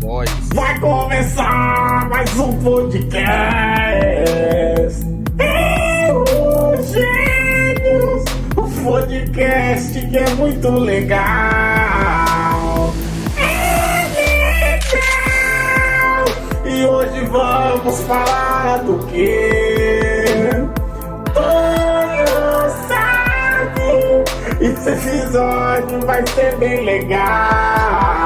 voz. Vai começar mais um podcast. Gênios, o podcast que é muito legal. É legal. E hoje vamos falar do sabem. Esse episódio vai ser bem legal.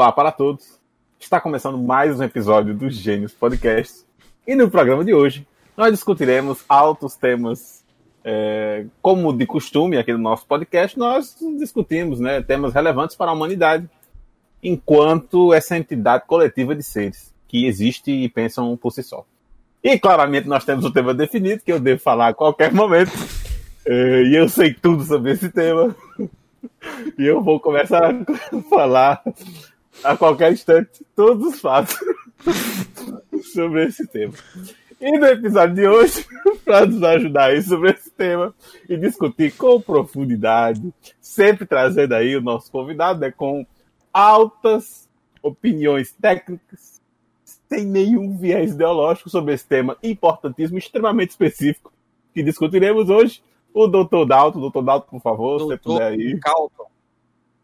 Olá para todos. Está começando mais um episódio do Gênios Podcast. E no programa de hoje, nós discutiremos altos temas, é, como de costume aqui no nosso podcast, nós discutimos né, temas relevantes para a humanidade, enquanto essa entidade coletiva de seres que existe e pensam por si só. E claramente nós temos um tema definido que eu devo falar a qualquer momento. É, e eu sei tudo sobre esse tema. E eu vou começar a falar a qualquer instante todos os fatos sobre esse tema. E no episódio de hoje, para nos ajudar aí sobre esse tema e discutir com profundidade, sempre trazendo aí o nosso convidado, né, com altas opiniões técnicas, sem nenhum viés ideológico sobre esse tema importantíssimo, extremamente específico, que discutiremos hoje, o Dr. Dalton. Dr. Dalton, por favor, se você puder aí. Calton.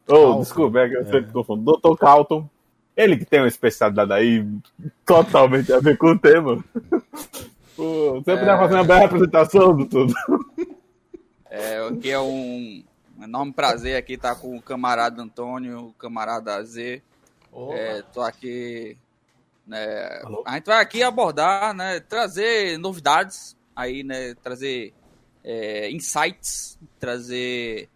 Oh, desculpa, é que eu sempre confundo. Dr. Calton. Ele que tem uma especialidade aí totalmente a ver com o tema. Pô, você puder fazer uma bela apresentação do tudo. É, aqui é um enorme prazer aqui estar com o camarada Antônio, o camarada Z. É, tô aqui. Né, a gente vai aqui abordar, né, trazer novidades aí, né, trazer é, insights, trazer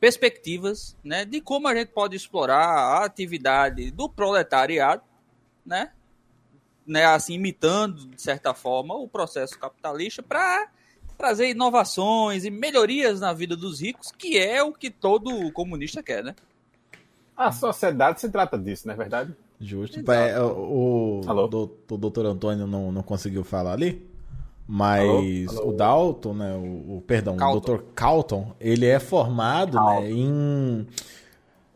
perspectivas, né, de como a gente pode explorar a atividade do proletariado, né, né, assim imitando de certa forma o processo capitalista para trazer inovações e melhorias na vida dos ricos, que é o que todo comunista quer, né? A sociedade se trata disso, não é verdade? Justo. Exato. É, o, o, Alô? do- o doutor Antônio não, não conseguiu falar ali, mas Alô? Alô? o Dalton, né, o, o- perdão, Calton. o doutor Calton, ele é formado Calton. né, em...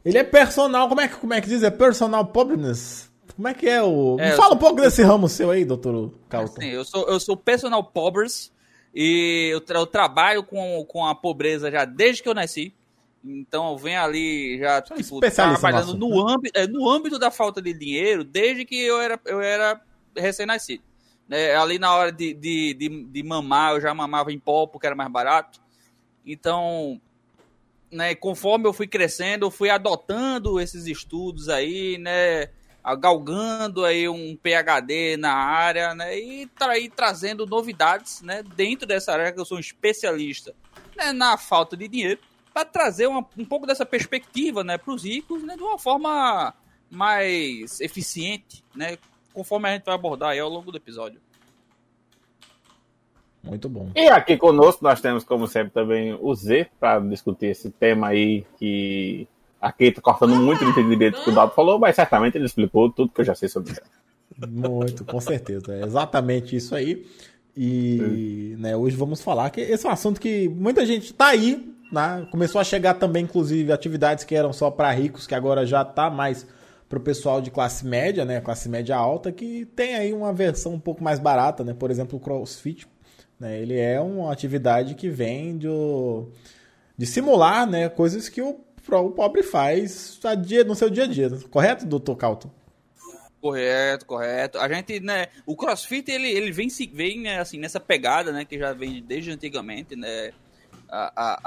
Ele é personal, como é que, como é que diz? É personal pobreness? Como é que é o... É, Me fala sou- um pouco desse ramo seu aí, doutor Calton. Assim, eu sou eu sou personal pobres e eu, tra- eu trabalho com, com a pobreza já desde que eu nasci. Então eu venho ali já tipo, trabalhando no no âmbito, é, no âmbito da falta de dinheiro desde que eu era, eu era recém-nascido. Né, ali na hora de, de, de, de mamar, eu já mamava em pó porque era mais barato. Então, né, conforme eu fui crescendo, eu fui adotando esses estudos aí, né, galgando aí um PhD na área, né, e tra e trazendo novidades, né, dentro dessa área que eu sou um especialista, né, na falta de dinheiro, para trazer uma- um pouco dessa perspectiva, né, para os ricos, né, de uma forma mais eficiente, né, conforme a gente vai abordar aí ao longo do episódio. Muito bom. E aqui conosco nós temos, como sempre, também o Z para discutir esse tema aí que aqui tá cortando muito do entendimento que o Dalton falou, mas certamente ele explicou tudo que eu já sei sobre isso. Muito, com certeza. É exatamente isso aí. E né, hoje vamos falar que esse é um assunto que muita gente tá aí, né? Começou a chegar também, inclusive, atividades que eram só para ricos, que agora já tá mais pro pessoal de classe média, né? Classe média alta, que tem aí uma versão um pouco mais barata, né? Por exemplo, o CrossFit, né? Ele é uma atividade que vem do, de simular, né? Coisas que o, o pobre faz a dia, no seu dia a dia, correto, doutor Calton? Correto, correto. A gente, né, o CrossFit ele, ele vem se vem né, assim nessa pegada, né, que já vem desde antigamente, né? A, a,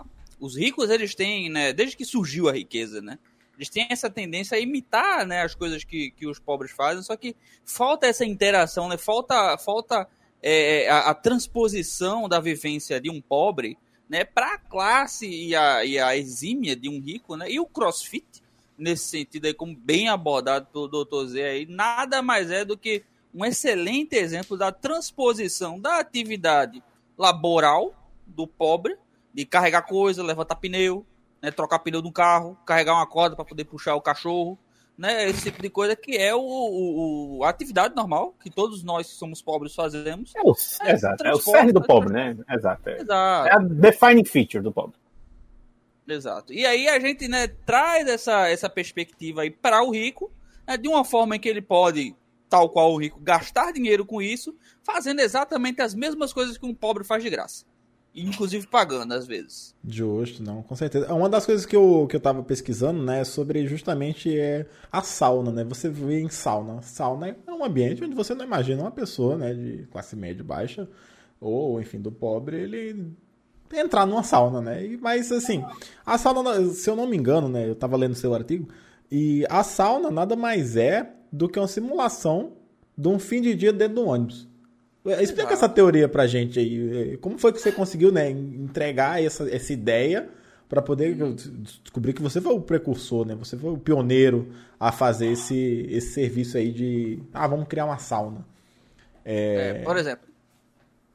a- os ricos eles têm, né, desde que surgiu a riqueza, né? Eles têm essa tendência a imitar, né, as coisas que, que os pobres fazem, só que falta essa interação, né? Falta falta é, a, a transposição da vivência de um pobre, né, para a classe e a, e a exímia de um rico, né? E o CrossFit nesse sentido aí, como bem abordado pelo Dr. Z aí, nada mais é do que um excelente exemplo da transposição da atividade laboral do pobre, de carregar coisa, levantar pneu, né, trocar pneu do carro, carregar uma corda para poder puxar o cachorro, né, esse tipo de coisa que é o, o, a atividade normal que todos nós que somos pobres fazemos. É o, é, exato, é o cerne do pobre, né? Exato. É, Exato. é a defining feature do pobre. Exato. E aí a gente né, traz essa, essa perspectiva aí para o rico, né, de uma forma em que ele pode, tal qual o rico, gastar dinheiro com isso, fazendo exatamente as mesmas coisas que um pobre faz de graça. Inclusive pagando, às vezes. Justo, não, com certeza. Uma das coisas que eu, que eu tava pesquisando, né, é sobre justamente é, a sauna, né? Você vê em sauna. Sauna é um ambiente onde você não imagina uma pessoa, né, de classe média baixa, ou, enfim, do pobre, ele entrar numa sauna, né? Mas, assim, a sauna, se eu não me engano, né, eu tava lendo seu artigo, e a sauna nada mais é do que uma simulação de um fim de dia dentro do ônibus. Explica Exato. essa teoria pra gente aí. Como foi que você conseguiu né, entregar essa, essa ideia para poder descobrir que você foi o precursor, né? Você foi o pioneiro a fazer esse, esse serviço aí de ah, vamos criar uma sauna. É, por exemplo,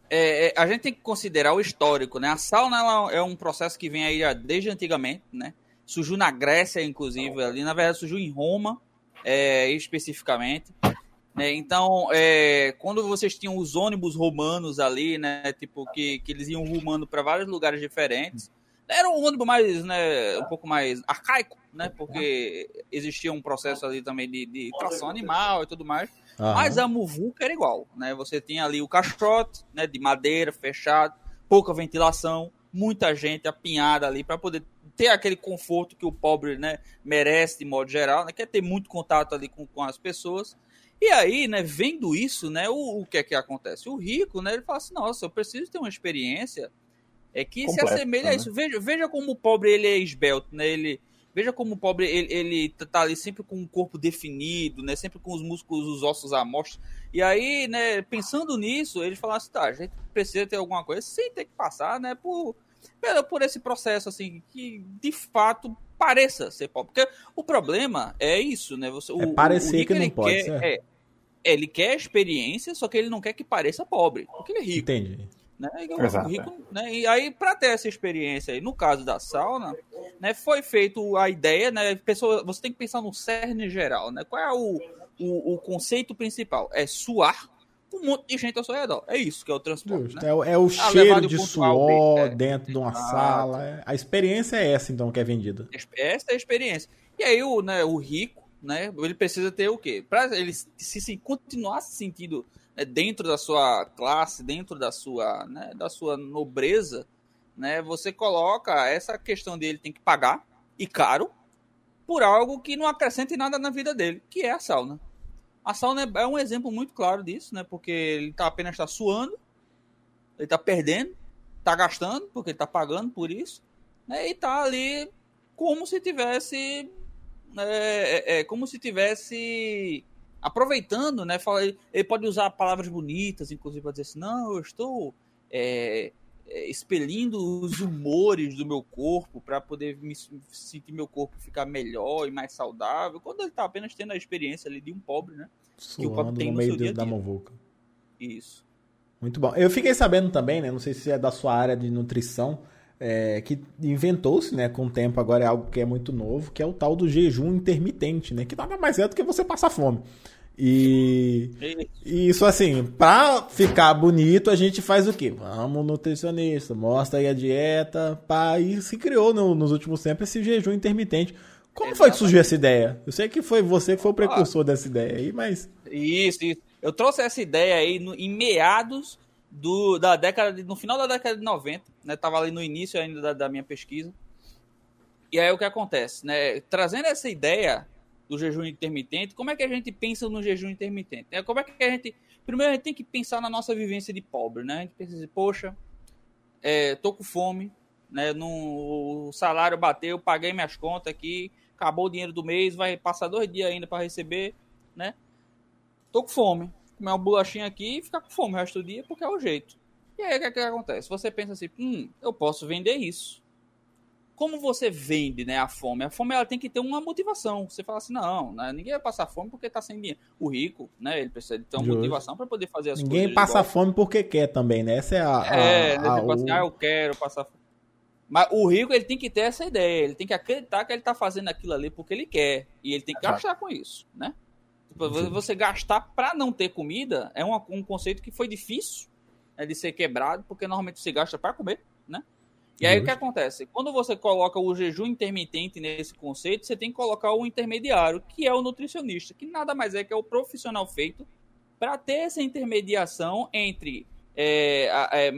é, é, a gente tem que considerar o histórico, né? A sauna ela é um processo que vem aí desde antigamente, né? Surgiu na Grécia, inclusive, ali, na verdade, surgiu em Roma, é, especificamente. Né? Então, é, quando vocês tinham os ônibus romanos ali, né? Tipo, que, que eles iam rumando para vários lugares diferentes. Era um ônibus mais, né, um pouco mais arcaico, né? Porque existia um processo ali também de, de tração animal e tudo mais. Aham. Mas a muvuca era igual, né? Você tinha ali o caixote, né, de madeira, fechado, pouca ventilação, muita gente apinhada ali para poder ter aquele conforto que o pobre, né, merece de modo geral, né? Quer ter muito contato ali com, com as pessoas. E aí, né, vendo isso, né, o, o que é que acontece? O rico, né, ele fala assim, nossa, eu preciso ter uma experiência é que Completa, se assemelha a né? isso. Veja, veja como o pobre ele é esbelto, né? Ele, veja como o pobre ele, ele tá ali sempre com o corpo definido, né? Sempre com os músculos, os ossos à mostra. E aí, né, pensando nisso, ele fala assim, tá, a gente precisa ter alguma coisa sem ter que passar, né, por, pelo- por esse processo, assim, que de fato pareça ser pobre. Porque o problema é isso, né? Você, o, parecer o que não pode quer, ser. É, ele quer experiência, só que ele não quer que pareça pobre, porque ele é rico Entendi. né? E, o Exato, rico, né? e aí, para ter essa experiência aí, no caso da sauna, né, foi feito a ideia, né? Pessoa, você tem que pensar no cerne geral, né? Qual é o, o, o conceito principal? É suar com um monte de gente ao seu redor. É isso que é o transporte, Justo. né? É, o- é o Ah, cheiro de suor B, é. dentro de uma Exato. sala. é- A experiência é essa, então, que é vendida. Essa é a experiência. E aí o, né, o rico, né, ele precisa ter o quê? Para ele se, se continuar se sentindo né, dentro da sua classe, dentro da sua, né, da sua nobreza, né, você coloca essa questão dele tem que pagar e caro por algo que não acrescente nada na vida dele, que é a sauna. A sauna é- é um exemplo muito claro disso, né? Porque ele tá apenas está suando, ele está perdendo, está gastando, porque ele está pagando por isso, né? E tá ali como se tivesse é, é, é, como se tivesse aproveitando, né? Fala- Ele pode usar palavras bonitas, inclusive, para dizer assim, não, eu estou é, é, expelindo os humores do meu corpo para poder me sentir meu corpo ficar melhor e mais saudável, quando ele está apenas tendo a experiência ali de um pobre, né? o pobre Suando tem no no meio do- da muvuca. Isso. Muito bom. Eu fiquei sabendo também, né? Não sei se é da sua área de nutrição, é, que inventou-se, né? Com o tempo agora é algo que é muito novo, que é o tal do jejum intermitente, né? Que nada mais é do que você passar fome. E E- isso assim, pra ficar bonito, a gente faz o quê? Vamos nutricionista, mostra aí a dieta, pá, e se criou no- nos últimos tempos esse jejum intermitente. Como foi que surgiu essa ideia? Eu sei que foi você que foi o precursor dessa ideia aí, mas Isso, isso. Eu trouxe essa ideia aí no- em meados do, da década, de, no final da década de 90, né? Tava ali no início ainda da, da minha pesquisa. E aí o que acontece, né? Trazendo essa ideia do jejum intermitente, como é que a gente pensa no jejum intermitente? É, como é que a gente... Primeiro a gente tem que pensar na nossa vivência de pobre, né? A gente pensa assim, poxa, é, tô com fome, né? O salário bateu, paguei minhas contas aqui, acabou o dinheiro do mês, vai passar dois dias ainda para receber, né? Tô com fome. Comer uma bolachinha aqui e ficar com fome o resto do dia, porque é o jeito. E aí o que, é que acontece? Você pensa assim, hum, eu posso vender isso. como você vende né, a fome? A fome ela tem que ter uma motivação. Você fala assim, não, né, ninguém vai passar fome porque está sem dinheiro. O rico, né, ele precisa de ter uma Justo. motivação para poder fazer as Ninguém coisas. passa igual. fome porque quer também, né? Essa é a. a- É, né, a- tipo assim, o- ah, eu quero passar fome. Mas o rico, ele tem que ter essa ideia, ele tem que acreditar que ele está fazendo aquilo ali porque ele quer. E ele tem que gastar com isso, né? Você- gastar para não ter comida é uma- um conceito que foi difícil né, de ser quebrado, porque normalmente você gasta para comer, né? E aí o que acontece? Quando você coloca o jejum intermitente nesse conceito, você tem que colocar o intermediário, que é o nutricionista, que nada mais é que é o profissional feito para ter essa intermediação entre é, a- é,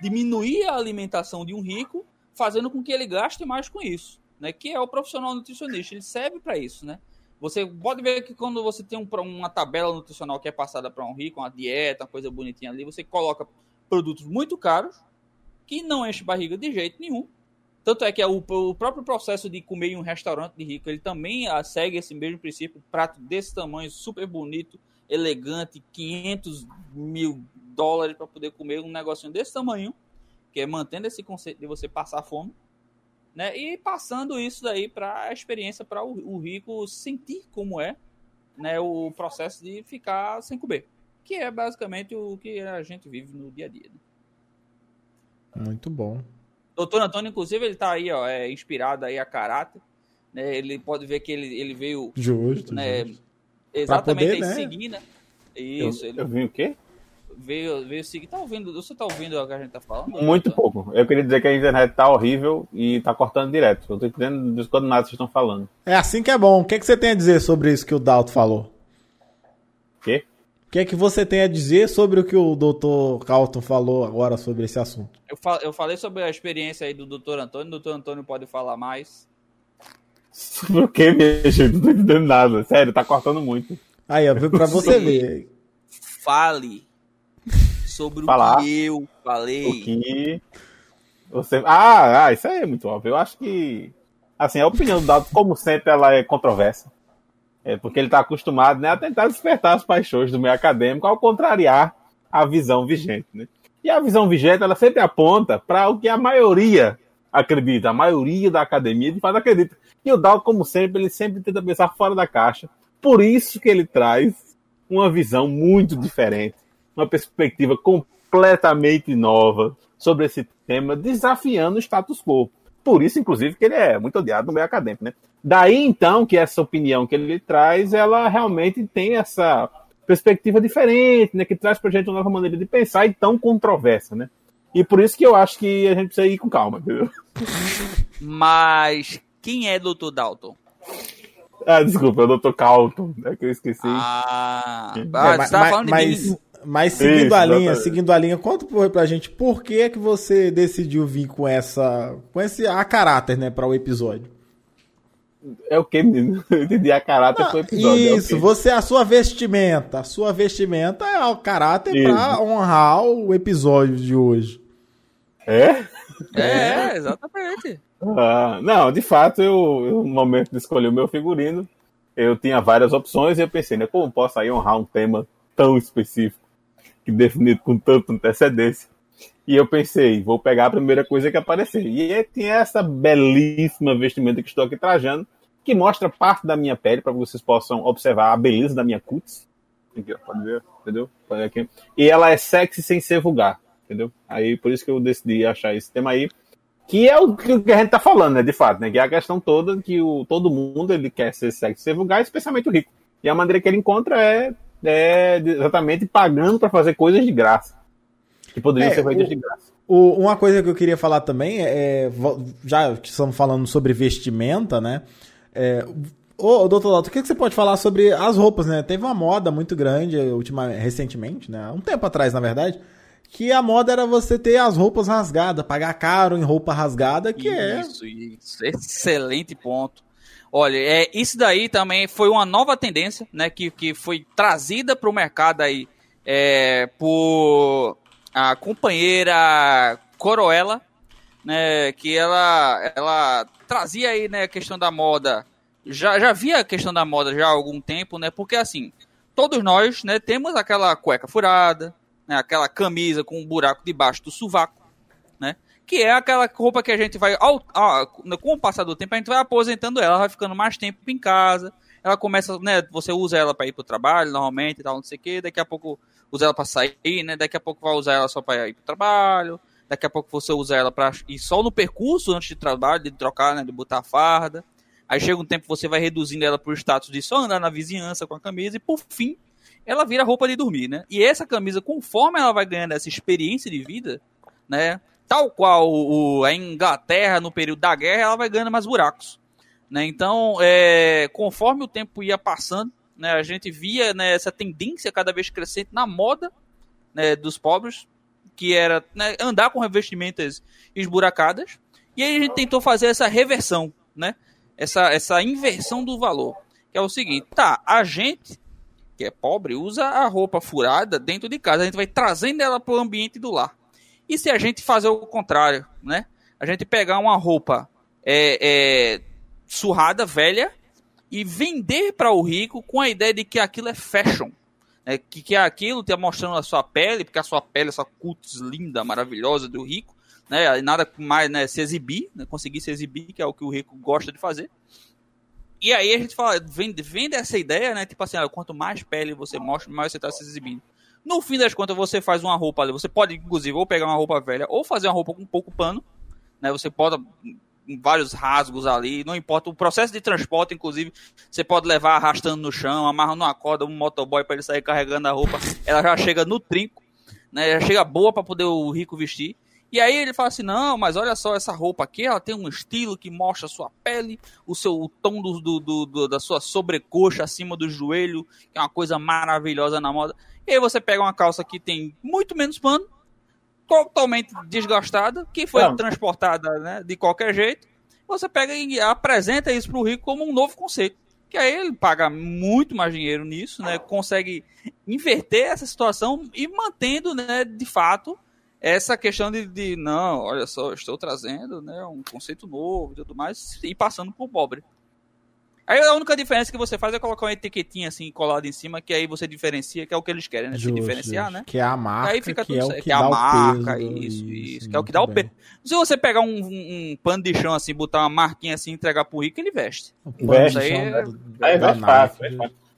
diminuir a alimentação de um rico, fazendo com que ele gaste mais com isso, né? Que é o profissional nutricionista, ele serve para isso, né? Você pode ver que quando você tem um- uma tabela nutricional que é passada para um rico, uma dieta, uma coisa bonitinha ali, você coloca produtos muito caros que não enche barriga de jeito nenhum. Tanto é que é o, o próprio processo de comer em um restaurante de rico, ele também ah, segue esse mesmo princípio, prato desse tamanho, super bonito, elegante, 500 mil dólares para poder comer um negocinho desse tamanho, que é mantendo esse conceito de você passar fome, né? E passando isso daí para a experiência para o, o rico sentir como é, né, o processo de ficar sem comer, que é basicamente o que a gente vive no dia a dia. né? Muito bom. Doutor Antônio, inclusive, ele tá aí, ó, é inspirado aí a caráter, né? Ele pode ver que ele, ele veio, Justo. né, justo. exatamente poder, aí né? seguindo. Eu, Isso, ele eu vi o quê? Veio, veio seguir. Tá ouvindo? Você tá ouvindo o que a gente tá falando? Muito pouco. Eu queria dizer que a internet tá horrível e tá cortando direto. Eu tô entendendo de quando nada vocês estão falando. É assim que é bom. O que, é que você tem a dizer sobre isso que o Dalto falou? O quê? O que é que você tem a dizer sobre o que o Dr. Calton falou agora sobre esse assunto? Eu, fa- eu falei sobre a experiência aí do doutor Antônio. O doutor Antônio pode falar mais. Sobre o quê, minha gente? Não tô entendendo nada. Sério, tá cortando muito. Aí, ó, viu, pra você Sim. ver. Fale sobre o Falar. que eu falei. O que você. Ah, ah, isso aí é muito óbvio. Eu acho que. Assim, a opinião do Dado, como sempre, ela é controversa. É porque ele está acostumado né, a tentar despertar as paixões do meio acadêmico ao contrariar a visão vigente. Né? E a visão vigente, ela sempre aponta para o que a maioria acredita, a maioria da academia de fato acredita. E o Dado, como sempre, ele sempre tenta pensar fora da caixa. Por isso que ele traz uma visão muito diferente, uma perspectiva completamente nova sobre esse tema, desafiando o status quo. Por isso, inclusive, que ele é muito odiado no meio acadêmico, né? Daí, então, que essa opinião que ele traz, ela realmente tem essa perspectiva diferente, né? Que traz pra gente uma nova maneira de pensar e tão controversa, né? E por isso que eu acho que a gente precisa ir com calma, entendeu? Mas quem é doutor Dalton? Ah, desculpa, eu Dr. Calton, é que eu esqueci. Ah, É, ah ma- você tava ma- falando de mas, mim. Mas seguindo Isso, a linha, exatamente. seguindo a linha, conta por- pra gente por que é que você decidiu vir com essa, com esse a caráter, né, para o episódio. É o que, menino? Eu entendi a caráter pro episódio. é Isso, quê? você a sua vestimenta, a sua vestimenta é o caráter Isso. pra honrar o episódio de hoje. É? É, exatamente. Ah, não, de fato, eu, eu, no momento de escolher o meu figurino, eu tinha várias opções e eu pensei, né, como posso aí honrar um tema tão específico, definido com tanta antecedência. E eu pensei, vou pegar a primeira coisa que aparecer. E tinha essa belíssima vestimenta que estou aqui trajando, que mostra parte da minha pele, para que vocês possam observar a beleza da minha cutis. Aqui, ó, pode ver, entendeu? Pode ver aqui. E ela é sexy sem ser vulgar, entendeu? Aí por isso que eu decidi achar esse tema aí. Que é o que a gente tá falando, né? De fato, né? Que é a questão toda que o, todo mundo ele quer ser sexy, ser vulgar, especialmente o rico. E a maneira que ele encontra é, é exatamente pagando para fazer coisas de graça. Que poderiam É, ser feitas o- de graça. O- uma coisa que eu queria falar também é, é, já que estamos falando sobre vestimenta, né? É, ô, doutor Dalton, o que que você pode falar sobre as roupas, né? Teve uma moda muito grande ultima, recentemente, né? Um tempo atrás, na verdade, que a moda era você ter as roupas rasgadas, pagar caro em roupa rasgada, que é Isso, isso. Excelente ponto. Olha, é, isso daí também foi uma nova tendência, né? Que, que foi trazida para o mercado aí é, por a companheira Coroella, né? Que ela, ela trazia aí, né, a questão da moda. Já, já via a questão da moda já há algum tempo, né? Porque assim, todos nós, né, temos aquela cueca furada, né, aquela camisa com um buraco debaixo do sovaco? Que é aquela roupa que a gente vai, ao, com o passar do tempo, a gente vai aposentando ela, vai ficando mais tempo em casa, ela começa, né, você usa ela para ir pro trabalho, normalmente, e tal, não sei o que, daqui a pouco usa ela para sair, né, daqui a pouco vai usar ela só para ir pro trabalho, daqui a pouco você usa ela para ir só no percurso antes de trabalho, de trocar, né, de botar a farda, aí chega um tempo você vai reduzindo ela pro status de só andar na vizinhança com a camisa, e por fim, ela vira roupa de dormir, né, e essa camisa, conforme ela vai ganhando essa experiência de vida, né, tal qual o, a Inglaterra no período da guerra, ela vai ganhando mais buracos. Né? Então, é, conforme o tempo ia passando, né, a gente via né, essa tendência cada vez crescente na moda né, dos pobres, que era né, andar com revestimentas esburacadas. E aí a gente tentou fazer essa reversão, né? essa, essa inversão do valor. Que é o seguinte, tá, a gente que é pobre usa a roupa furada dentro de casa, a gente vai trazendo ela para o ambiente do lar. E se a gente fazer o contrário, né? A gente pegar uma roupa é, é, surrada, velha, e vender para o rico com a ideia de que aquilo é fashion. Né? Que, que aquilo está mostrando a sua pele, porque a sua pele, essa cutis linda, maravilhosa do rico, né? Nada mais, né? Se exibir, né? conseguir se exibir, que é o que o rico gosta de fazer. E aí a gente fala, vende, vende essa ideia, né? Tipo assim, quanto mais pele você mostra, mais você está se exibindo. No fim das contas, você faz uma roupa ali. Você pode, inclusive, ou pegar uma roupa velha, ou fazer uma roupa com pouco pano. Né? Você pode vários rasgos ali, não importa. O processo de transporte, inclusive, você pode levar arrastando no chão, amarrando uma corda, um motoboy para ele sair carregando a roupa. Ela já chega no trinco, né? Já chega boa para poder o rico vestir. E aí ele fala assim: não, mas olha só essa roupa aqui, ela tem um estilo que mostra a sua pele, o seu o tom do, do, do, da sua sobrecoxa acima do joelho, que é uma coisa maravilhosa na moda. E aí você pega uma calça que tem muito menos pano, totalmente desgastada, que foi Não. transportada né, de qualquer jeito. Você pega e apresenta isso para o rico como um novo conceito. Que aí ele paga muito mais dinheiro nisso, né? Consegue inverter essa situação e mantendo, né, de fato, essa questão de, de não, olha só, estou trazendo né, um conceito novo e tudo mais, e passando por pobre. Aí a única diferença que você faz é colocar uma etiquetinha assim colada em cima, que aí você diferencia, que é o que eles querem, né? Justo, Se diferenciar, justo. né? Que é a marca. Aí fica que tudo é certo. Que, é a marca, isso, isso, isso, Que é o que dá o peso. Se você pegar um, um, pano de chão assim, botar uma marquinha assim, entregar pro rico, ele veste. Veste. Aí, é... aí veste fácil.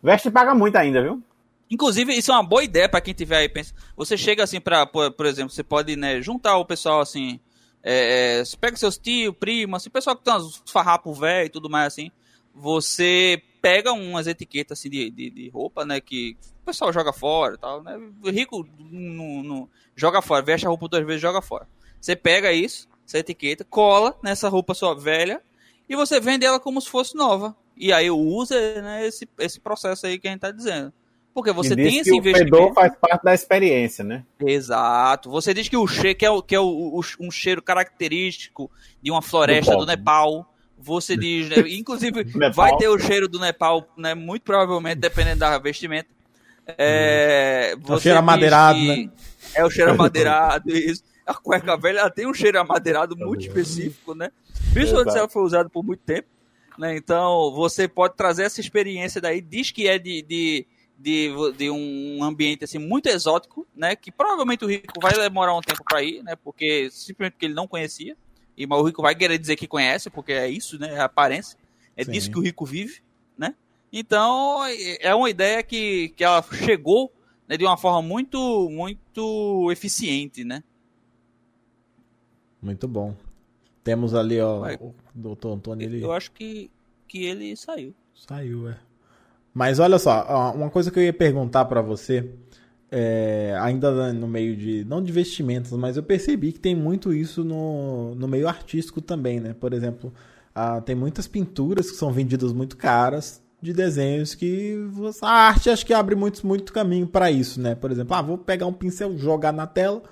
Veste paga muito ainda, viu? Inclusive, isso é uma boa ideia para quem tiver aí. Pensa, você chega assim para, por, por, exemplo, você pode né, juntar o pessoal assim. É, é, você pega seus tios, primos, assim, pessoal que tem uns farrapos velho e tudo mais assim. Você pega umas etiquetas assim, de, de, de, roupa, né? Que o pessoal joga fora e tal, né? Rico no, no, joga fora, veste a roupa duas vezes joga fora. Você pega isso, essa etiqueta, cola nessa roupa sua velha e você vende ela como se fosse nova. E aí usa né, esse, esse processo aí que a gente tá dizendo. Porque você tem esse investimento. O fedor faz parte da experiência, né? Exato. Você diz que o cheiro, que é, o, que é o, o, um cheiro característico de uma floresta do, do Nepal você diz, né? inclusive vai ter o cheiro do Nepal, né? Muito provavelmente, dependendo da vestimenta. É, é o cheiro amadeirado, né? É o cheiro amadeirado, isso. A cueca velha ela tem um cheiro amadeirado muito específico, né? Principalmente se ela foi usada por muito tempo. Né? Então, você pode trazer essa experiência daí, diz que é de, de, de, de um ambiente assim, muito exótico, né? Que provavelmente o rico vai demorar um tempo para ir, né? Porque simplesmente porque ele não conhecia. E o rico vai querer dizer que conhece, porque é isso, né? É a aparência. É Sim. disso que o rico vive, né? Então, é uma ideia que, que ela chegou né, de uma forma muito, muito eficiente, né? Muito bom. Temos ali, ó, Vai. o doutor Antônio. Ele... Eu acho que, que ele saiu. Saiu, é. Mas olha só, uma coisa que eu ia perguntar para você é, ainda no meio de. Não de vestimentas, mas eu percebi que tem muito isso no, no meio artístico também, né? Por exemplo, ah, tem muitas pinturas que são vendidas muito caras de desenhos que a arte acho que abre muito, muito caminho para isso, né? Por exemplo, ah, vou pegar um pincel, jogar na tela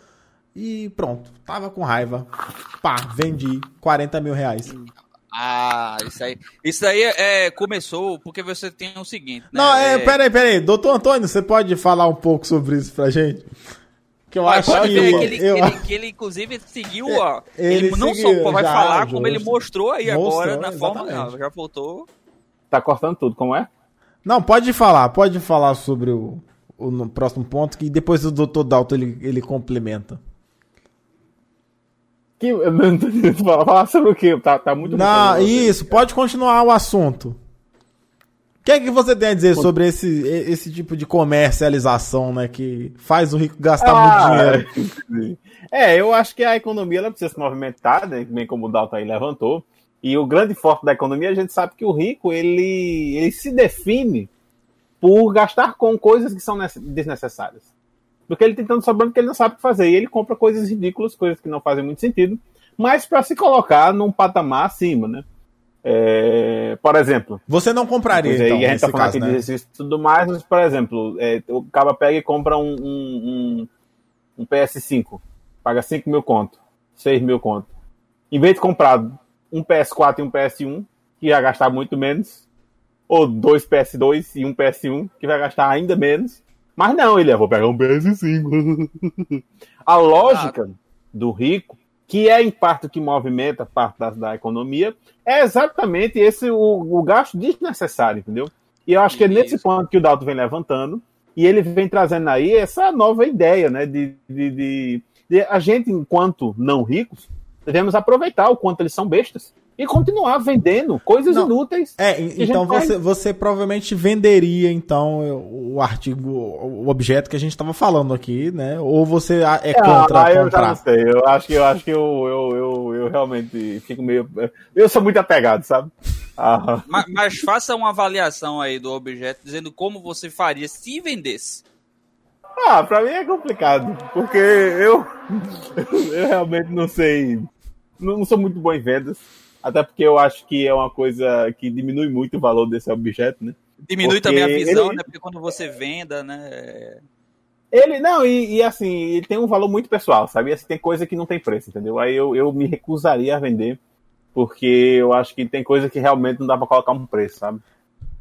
e pronto. Tava com raiva. Pá, vendi 40 mil reais. Ah, isso aí. Isso aí é, começou porque você tem o seguinte. Né? Não, é, é... peraí, peraí. Doutor Antônio, você pode falar um pouco sobre isso pra gente? Que eu acho que, que, ele, eu... ele, que ele, inclusive, seguiu, ó. Ele, ele não seguiu, só vai já, falar, como ele mostrou aí mostrou, agora na exatamente. forma. Já voltou. Tá cortando tudo, como é? Não, pode falar, pode falar sobre o, o próximo ponto, que depois o doutor Dalton ele, ele complementa. Que, eu não falar, sobre o quê? Tá, tá muito Não, isso, pode continuar o assunto. O que é que você tem a dizer sobre esse, esse tipo de comercialização, né? Que faz o rico gastar Ah, muito dinheiro. É, eu acho que a economia ela precisa se movimentar, né, bem como o Dalton aí levantou. E o grande forte da economia, a gente sabe que o rico, ele, ele se define por gastar com coisas que são nece- desnecessárias. Porque ele tem tanto sobrando que ele não sabe o que fazer. E ele compra coisas ridículas, coisas que não fazem muito sentido, mas para se colocar num patamar acima, né? É, por exemplo, Você não compraria, Pois então, e a gente tá falando caso, aqui de né? exercício e tudo mais, mas, por exemplo, é, o cara pega e compra um, um, um, um PS5, paga 5 mil conto, 6 mil conto. Em vez de comprar um PS4 e um PS1, que vai gastar muito menos, ou dois PS2 e um PS1, que vai gastar ainda menos. Mas não, ele é, vou pegar um PS5. A lógica do rico, que é em parte o que movimenta parte da, da economia, é exatamente esse o, o gasto desnecessário, entendeu? E eu acho que é nesse ponto que o Dalton vem levantando, e ele vem trazendo aí essa nova ideia, né? De, de, de- de a gente, enquanto não ricos, devemos aproveitar o quanto eles são bestas e continuar vendendo coisas Não. inúteis. É, então você, você provavelmente venderia então o artigo, o objeto que a gente estava falando aqui, né? Ou você a- é contra ah, eu já não comprar? sei. Eu acho que eu acho que eu, eu, eu, eu realmente fico meio. Eu sou muito apegado, sabe? Ah, Mas, mas faça uma avaliação aí do objeto, dizendo como você faria se vendesse. Ah, pra mim é complicado, porque eu, eu realmente não sei, não, não sou muito bom em vendas, até porque eu acho que é uma coisa que diminui muito o valor desse objeto, né? Diminui Porque também a visão, ele- né? Porque quando você venda, né? Ele, não, e, e assim, ele tem um valor muito pessoal, sabe? Assim, tem coisa que não tem preço, entendeu? Aí eu, eu me recusaria a vender, porque eu acho que tem coisa que realmente não dá pra colocar um preço, sabe?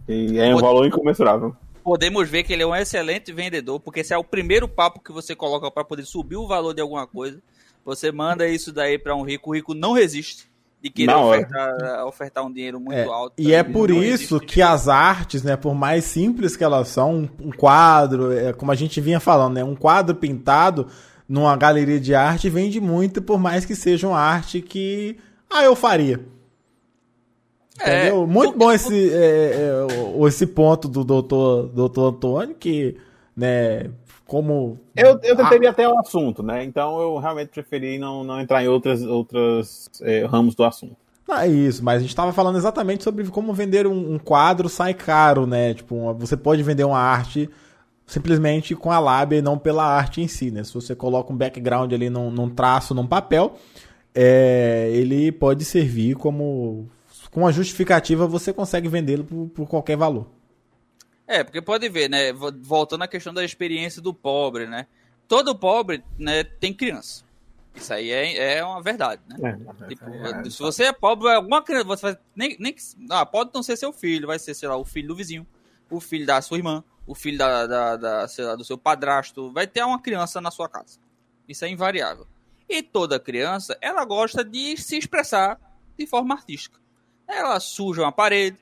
E é um Pode- valor incomensurável. Podemos ver que ele é um excelente vendedor, porque esse é o primeiro papo que você coloca para poder subir o valor de alguma coisa. Você manda isso daí para um rico, o rico não resiste de querer ofertar, ofertar um dinheiro muito É, alto. e é Ele por isso que as artes, né, por mais simples que elas são, um, quadro, é, como a gente vinha falando, né, um quadro pintado numa galeria de arte vende muito, por mais que seja uma arte que, ah, eu faria. É, Entendeu? Muito porque- bom esse, é, é, o- esse ponto do doutor, doutor Antônio, que, né, como... Eu, eu tentei até o assunto, né? Então eu realmente preferi não, não entrar em outras, outras é, ramos do assunto. Não é isso, mas a gente tava falando exatamente sobre como vender um, um quadro sai caro, né? Tipo, uma- você pode vender uma arte simplesmente com a lábia e não pela arte em si, né? Se você coloca um background ali num, num traço, num papel, é, ele pode servir como... Com a justificativa, você consegue vendê-lo por, por qualquer valor. É, porque pode ver, né? vo- Voltando à questão da experiência do pobre, né? Todo pobre né, tem criança. Isso aí é, é uma verdade, né? Tipo, se você é pobre, alguma criança, você vai, nem, nem que- ah, pode não ser seu filho, vai ser, sei lá, o filho do vizinho, o filho da sua irmã, o filho da, da, da, sei lá, do seu padrasto, vai ter uma criança na sua casa. Isso é invariável. E toda criança, ela gosta de se expressar de forma artística. Ela suja uma parede,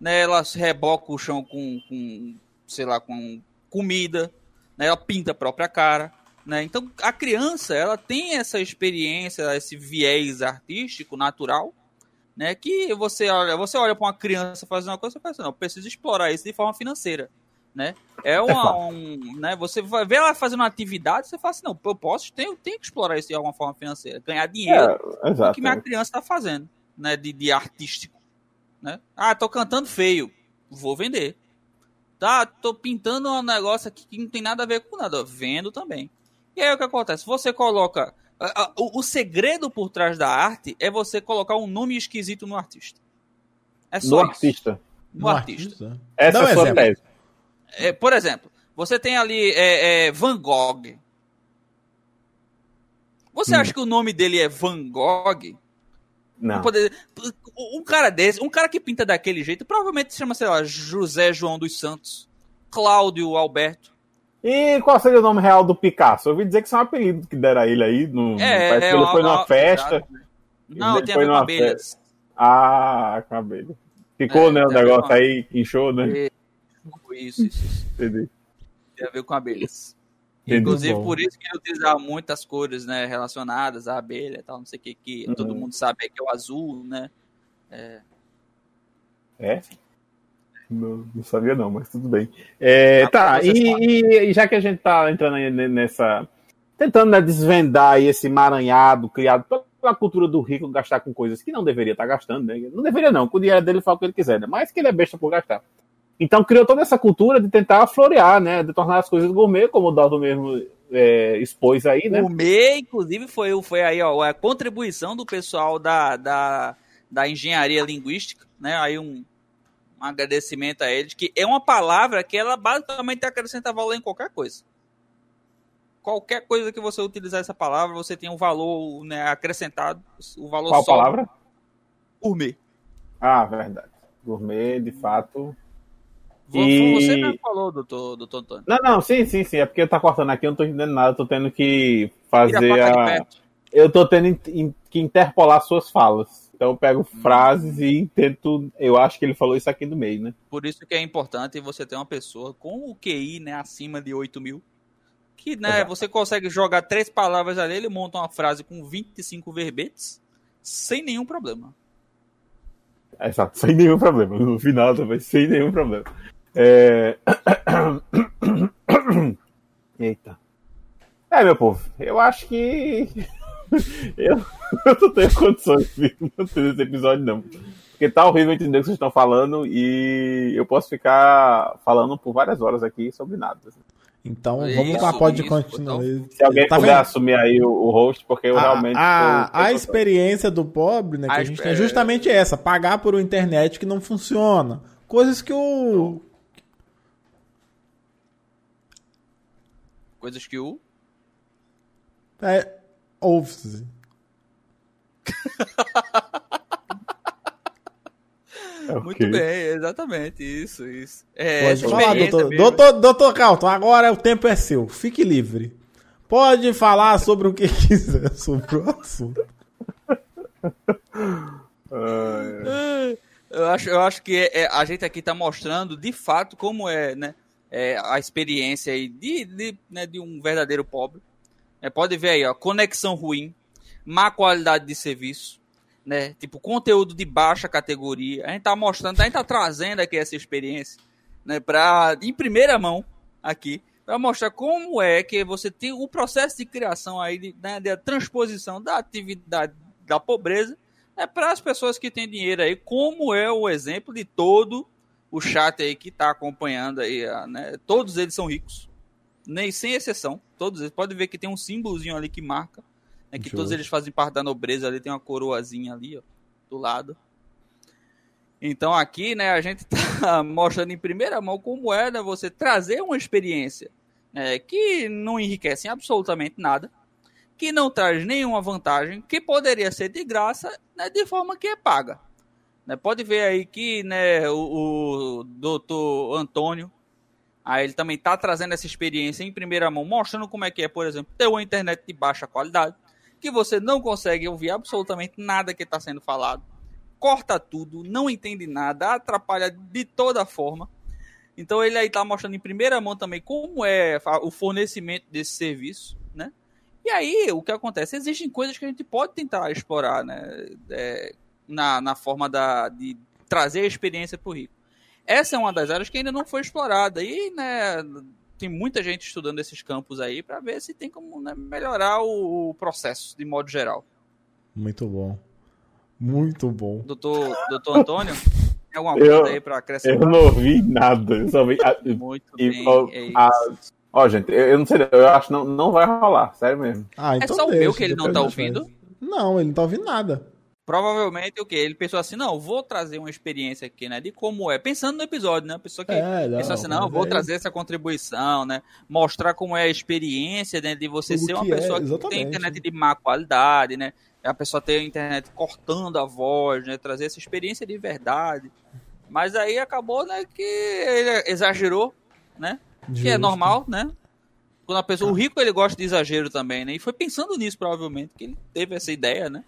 né, ela reboca o chão com, com sei lá, com comida, né, ela pinta a própria cara. Né? Então, a criança ela tem essa experiência, esse viés artístico natural, né? Que você olha, você olha para uma criança fazendo uma coisa, você pensa, não, eu preciso explorar isso de forma financeira, né? É uma, fato. um, né? Você vai ver ela fazendo uma atividade, você fala assim, não, eu posso, tenho, tenho que explorar isso de alguma forma financeira, ganhar dinheiro É, o que minha criança está fazendo, né? De, de artístico, né? Ah, tô cantando feio, vou vender. Tá, tô pintando um negócio aqui que não tem nada a ver com nada, vendo também. E aí o que acontece? Você coloca a- a- o, o segredo por trás da arte é você colocar um nome esquisito no artista. É No só isso. artista. No artista. Essa Dá um é a sua exemplo. tese. É, por exemplo, você tem ali é, é, Van Gogh. Você Hum. acha que o nome dele é Van Gogh? Não. Poder- Um cara desse, um cara que pinta daquele jeito, provavelmente se chama, sei lá, José João dos Santos, Cláudio Alberto. E qual seria o nome real do Picasso? Eu ouvi dizer que isso é um apelido que deram a ele aí. No, É, parece é que ele foi numa uma- festa. exato. Não, tem a foi ver com numa abelhas. Ah, cabelo. Ficou, É, né? O negócio com- aí, inchou, né? Isso, isso, isso. Entendi. Tem a ver com abelhas. Inclusive, bom. por isso que ele utilizava muitas cores, né, relacionadas à abelha e tal, não sei o que, que todo Uhum. mundo sabe que é o azul, né? É? Não, não sabia não, mas tudo bem. É, tá, e, e- e já que a gente tá entrando nessa. Tentando né, desvendar aí esse emaranhado criado pela cultura do rico gastar com coisas que não deveria estar gastando, né? Não deveria não, com o dinheiro dele ele fala o que ele quiser, né? Mas que ele é besta por gastar. Então criou toda essa cultura de tentar florear, né? De tornar as coisas gourmet, como o Dalton mesmo é, expôs aí, né? MEI, inclusive, foi, foi aí, ó, a contribuição do pessoal da, da, da engenharia linguística, né? Aí um, um agradecimento a eles, que é uma palavra que ela basicamente acrescenta valor em qualquer coisa. Qualquer coisa que você utilizar essa palavra, você tem um valor né, acrescentado, o valor Qual sobe palavra? por MEI. Ah, verdade. Gourmet, de fato. E- Você mesmo falou, doutor, doutor Antônio. Não, não, sim, sim, sim. É porque tá cortando aqui, eu não tô entendendo nada, eu tô tendo que fazer a a. Eu tô tendo que interpolar suas falas. Então eu pego frases e tento. Eu acho que ele falou isso aqui no meio, né? Por isso que é importante você ter uma pessoa com o QI né, acima de 8 mil. Que né, Exato. você consegue jogar três palavras ali, ele monta uma frase com 25 verbetes sem nenhum problema. Exato, sem nenhum problema. No final também, sem nenhum problema. É... Eita. É, meu povo, eu acho que. eu, eu não tenho condições de manter esse episódio, não. Porque tá horrível entender o que vocês estão falando e eu posso ficar falando por várias horas aqui sobre nada. Então Isso, vamos lá, pode isso, continuar. Se alguém Tá puder vendo? assumir aí o, o host, porque eu a, realmente. a, tô- a tô- experiência do pobre, né, que A a gente tem é justamente essa, pagar por uma internet que não funciona. Coisas que o Coisas que o. é, ouve-se. É, Muito ok. bem, exatamente, isso, isso. É, Pode falar, doutor. mesmo. doutor. Doutor Calton, agora o tempo é seu. Fique livre. Pode falar sobre o que quiser sobre o assunto. Eu acho, eu acho que é- é- a gente aqui está mostrando de fato como é, né, é a experiência aí de, de, né, de um verdadeiro pobre. É, pode ver aí, ó, conexão ruim, má qualidade de serviço, né, tipo conteúdo de baixa categoria. A gente tá mostrando, a gente tá trazendo aqui essa experiência, né, para em primeira mão aqui, para mostrar como é que você tem o processo de criação aí de, né, da transposição da atividade da pobreza é para as pessoas que têm dinheiro aí, como é o exemplo de todo o chat aí que está acompanhando aí, a, né? Todos eles são ricos, nem sem exceção. Todos eles. Pode ver que tem um símbolozinho ali que marca, né, que todos eles fazem parte da nobreza. Ali tem uma coroazinha ali, ó, do lado. Então aqui, né, a gente tá mostrando em primeira mão como é, né, você trazer uma experiência né, que não enriquece absolutamente nada, que não traz nenhuma vantagem, que poderia ser de graça, né, de forma que é paga. Né, pode ver aí que né, o, o doutor Antônio, aí ele também está trazendo essa experiência em primeira mão, mostrando como é que é, por exemplo, ter uma internet de baixa qualidade, que você não consegue ouvir absolutamente nada que está sendo falado, corta tudo, não entende nada, atrapalha de toda forma. Então ele aí está mostrando em primeira mão também como é o fornecimento desse serviço, né? E aí, o que acontece? Existem coisas que a gente pode tentar explorar, né? É, na, na forma da, de trazer a experiência para o rico. Essa é uma das áreas que ainda não foi explorada. E, né, tem muita gente estudando esses campos aí para ver se tem como né, melhorar o, o, processo de modo geral. Muito bom. Muito bom. Doutor, doutor Antônio, tem alguma coisa Eu- aí para acrescentar? Eu não ouvi nada. Eu só vi. ah, Muito e- bem, ó, é a-. Ó, gente, eu, eu não sei, eu acho que não, não vai rolar, sério mesmo. Ah, É então só o meu que ele não tá a ouvindo? faz. Não, ele não tá ouvindo nada. Provavelmente o quê? Ele pensou assim, não, vou trazer uma experiência aqui, né? De como é. Pensando no episódio, né? A pessoa que É, não, pensou assim, não, vou aí- trazer essa contribuição, né? Mostrar como é a experiência, né? De você O ser uma que é, pessoa que tem internet de má qualidade, né? A pessoa ter a internet cortando a voz, né? Trazer essa experiência de verdade. Mas aí acabou, né? Que ele exagerou, né? Que é Justo. normal, né? Quando a pessoa, o rico ele gosta de exagero também, né? E foi pensando nisso provavelmente que ele teve essa ideia, né?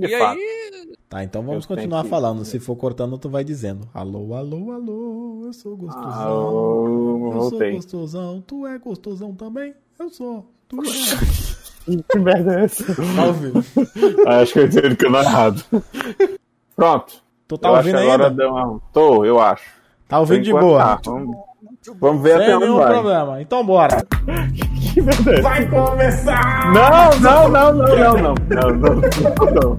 De e fato. aí Tá, então vamos Eu continuar que- falando. Se for cortando, tu vai dizendo. Alô, alô, alô, eu sou gostosão. Ah, eu eu sou voltei. gostosão, tu é gostosão também? Eu sou. Tu é. Que merda é essa? Tá ouvindo? Ah, Acho que eu entendi o canal errado. Pronto. Tu tá eu ouvindo acho que agora ainda? deu uma... Tô, eu acho. Tá ouvindo de boa. tá. Vamos, vamos ver até Sem onde nenhum vai. problema. Então bora. Que é? Vai começar! Não, não, não, não, não, não. Não, não, não.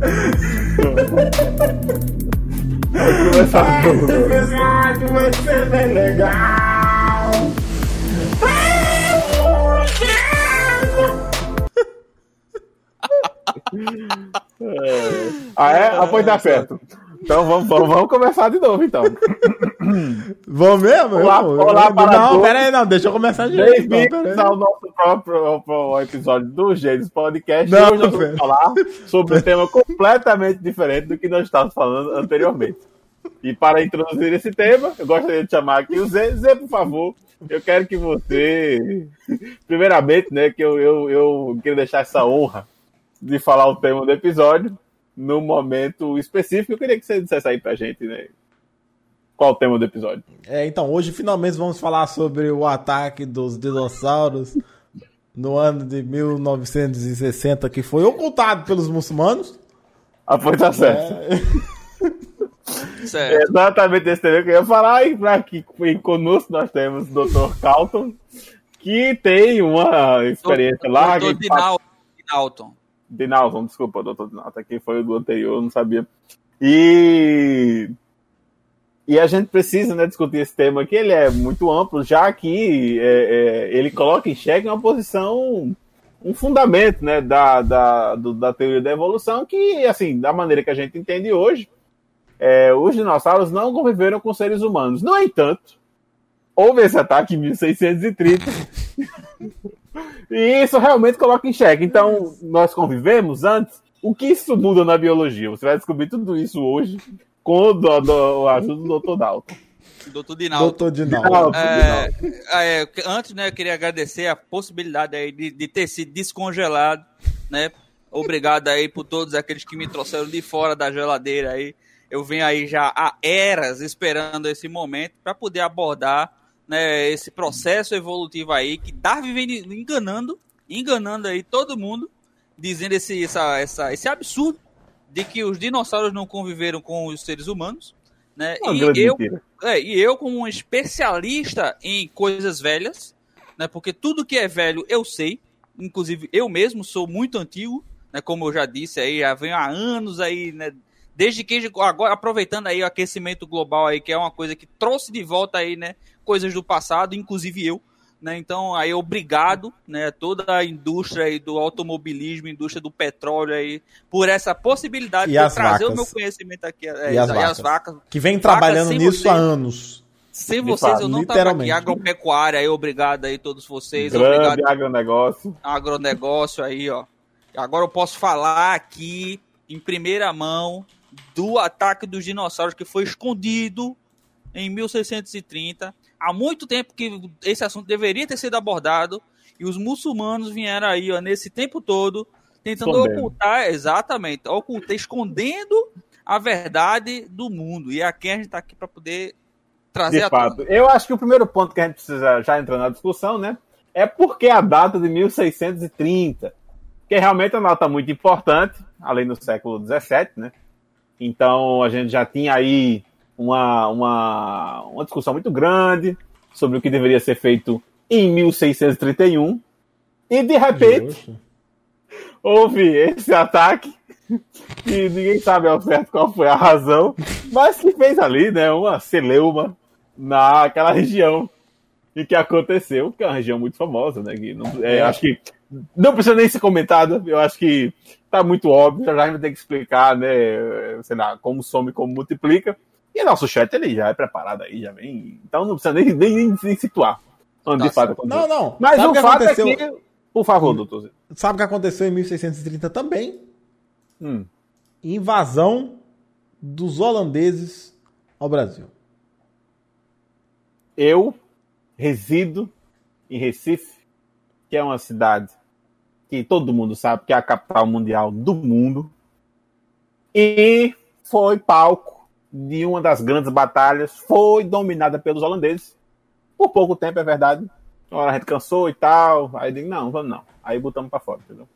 Vai começar Esse tudo. episódio vai ser bem legal! Ah, é? Ah, pois tá certo. Então vamos, vamos, vamos começar de novo, então. Vamos mesmo? Olá, Eu- olá eu- para Não, pera aí, não. Deixa eu começar direito. Então, Bem-vindos ao nosso próprio episódio do Gênesis Podcast. Não, Hoje nós vamos falar sobre um tema completamente diferente do que nós estávamos falando anteriormente. E para introduzir esse tema, eu gostaria de chamar aqui o Zé. Zé, por favor, eu quero que você, primeiramente, né, que eu, eu, eu queria deixar essa honra de falar o tema do episódio no momento específico. Eu queria que você dissesse aí pra gente, né, qual o tema do episódio. É, então, hoje finalmente vamos falar sobre o ataque dos dinossauros no ano de 1960, que foi ocultado pelos muçulmanos. Ah, foi tá certo. É, É Certo. exatamente esse tema que eu ia falar. E pra aqui e conosco nós temos o Dr. Calton, que tem uma experiência lá. Doutor que- Dinal- Dinalton. Dinalton, desculpa, doutor Dinalton, aqui foi o do anterior, eu não sabia. E. E a gente precisa né, discutir esse tema aqui, ele é muito amplo, já que é, é, ele coloca em xeque uma posição, um fundamento né, da, da, do- da teoria da evolução, que, assim, da maneira que a gente entende hoje, é, os dinossauros não conviveram com seres humanos. No entanto, houve esse ataque em 1630. e isso realmente coloca em xeque. Então, nós convivemos antes. O que isso muda na biologia? Você vai descobrir tudo isso hoje com o do, do, a ajuda do Dr. Dalton. Doutor Dinalton. Doutor Dinaldo. Dalton, É, é, antes, né, eu queria agradecer a possibilidade aí de, de ter sido descongelado, né? Obrigado aí por todos aqueles que me trouxeram de fora da geladeira aí. Eu venho aí já há eras esperando esse momento para poder abordar, né, esse processo evolutivo aí que Darwin vem enganando, enganando aí todo mundo, dizendo esse, essa, essa, esse absurdo de que os dinossauros não conviveram com os seres humanos, né? Uma e eu é, e eu, como um especialista em coisas velhas, né? Porque tudo que é velho eu sei. Inclusive, eu mesmo sou muito antigo, né? Como eu já disse aí, já venho há anos aí, né? Desde que agora aproveitando aí o aquecimento global aí, que é uma coisa que trouxe de volta aí, né? Coisas do passado, inclusive eu. Né, então, aí, obrigado, né, toda a indústria aí do automobilismo, indústria do petróleo aí, por essa possibilidade E de trazer o vacas. meu conhecimento aqui. é, E as e as vacas. vacas. Que vem trabalhando sem nisso você. há anos. Sem vocês fato, eu não tava aqui. Agropecuária aí, obrigado aí todos vocês. Grande Obrigado agronegócio. agronegócio aí, ó. Agora eu posso falar aqui em primeira mão do ataque dos dinossauros que foi escondido em 1630. Há muito tempo que esse assunto deveria ter sido abordado e os muçulmanos vieram aí, ó, nesse tempo todo tentando Escondendo. ocultar, exatamente, ocultar, escondendo a verdade do mundo. E aqui a gente tá aqui para poder trazer De a fato. tona. Eu acho que o primeiro ponto que a gente precisa já entrar na discussão, né? É porque a data de 1630, que realmente é uma data muito importante, além do século XVII, né? Então a gente já tinha aí uma, uma, uma discussão muito grande sobre o que deveria ser feito em 1631. E de repente houve esse ataque e ninguém sabe ao certo qual foi a razão, mas que fez ali, né, uma celeuma naquela região. Em que aconteceu, que é uma região muito famosa, né, que não, é, acho que não precisa nem ser comentada, eu acho que tá muito óbvio, já já a gente vai ter que explicar, né, sei lá, como some, como multiplica, e nosso chat ele já é preparado aí, já vem, então não precisa nem, nem, nem situar onde Tá de fato certo. aconteceu. Não, não. Mas Sabe o que fato aconteceu? é que, por favor, doutor. Sabe o que aconteceu em 1630 também? Hum. Invasão dos holandeses ao Brasil. Eu resido em Recife, que é uma cidade que todo mundo sabe que é a capital mundial do mundo, e foi palco de uma das grandes batalhas, foi dominada pelos holandeses, por pouco tempo, é verdade, Uma hora a gente cansou e tal. Aí digo, não, vamos não. Aí botamos pra fora, entendeu?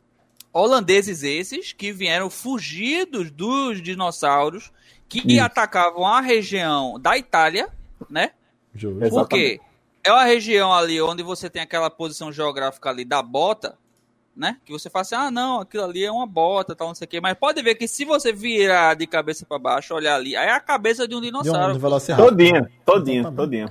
Holandeses esses que vieram fugidos dos dinossauros que Isso. atacavam a região da Itália, né? Justo. Porque é uma região ali onde você tem aquela posição geográfica ali da bota, né? Que você fala assim, ah, não, aquilo ali é uma bota, tal, não sei o quê. Mas pode ver que se você virar de cabeça para baixo, olhar ali, aí é a cabeça de um De um, dinossauro. de. Todinha, todinha, Exatamente. todinha.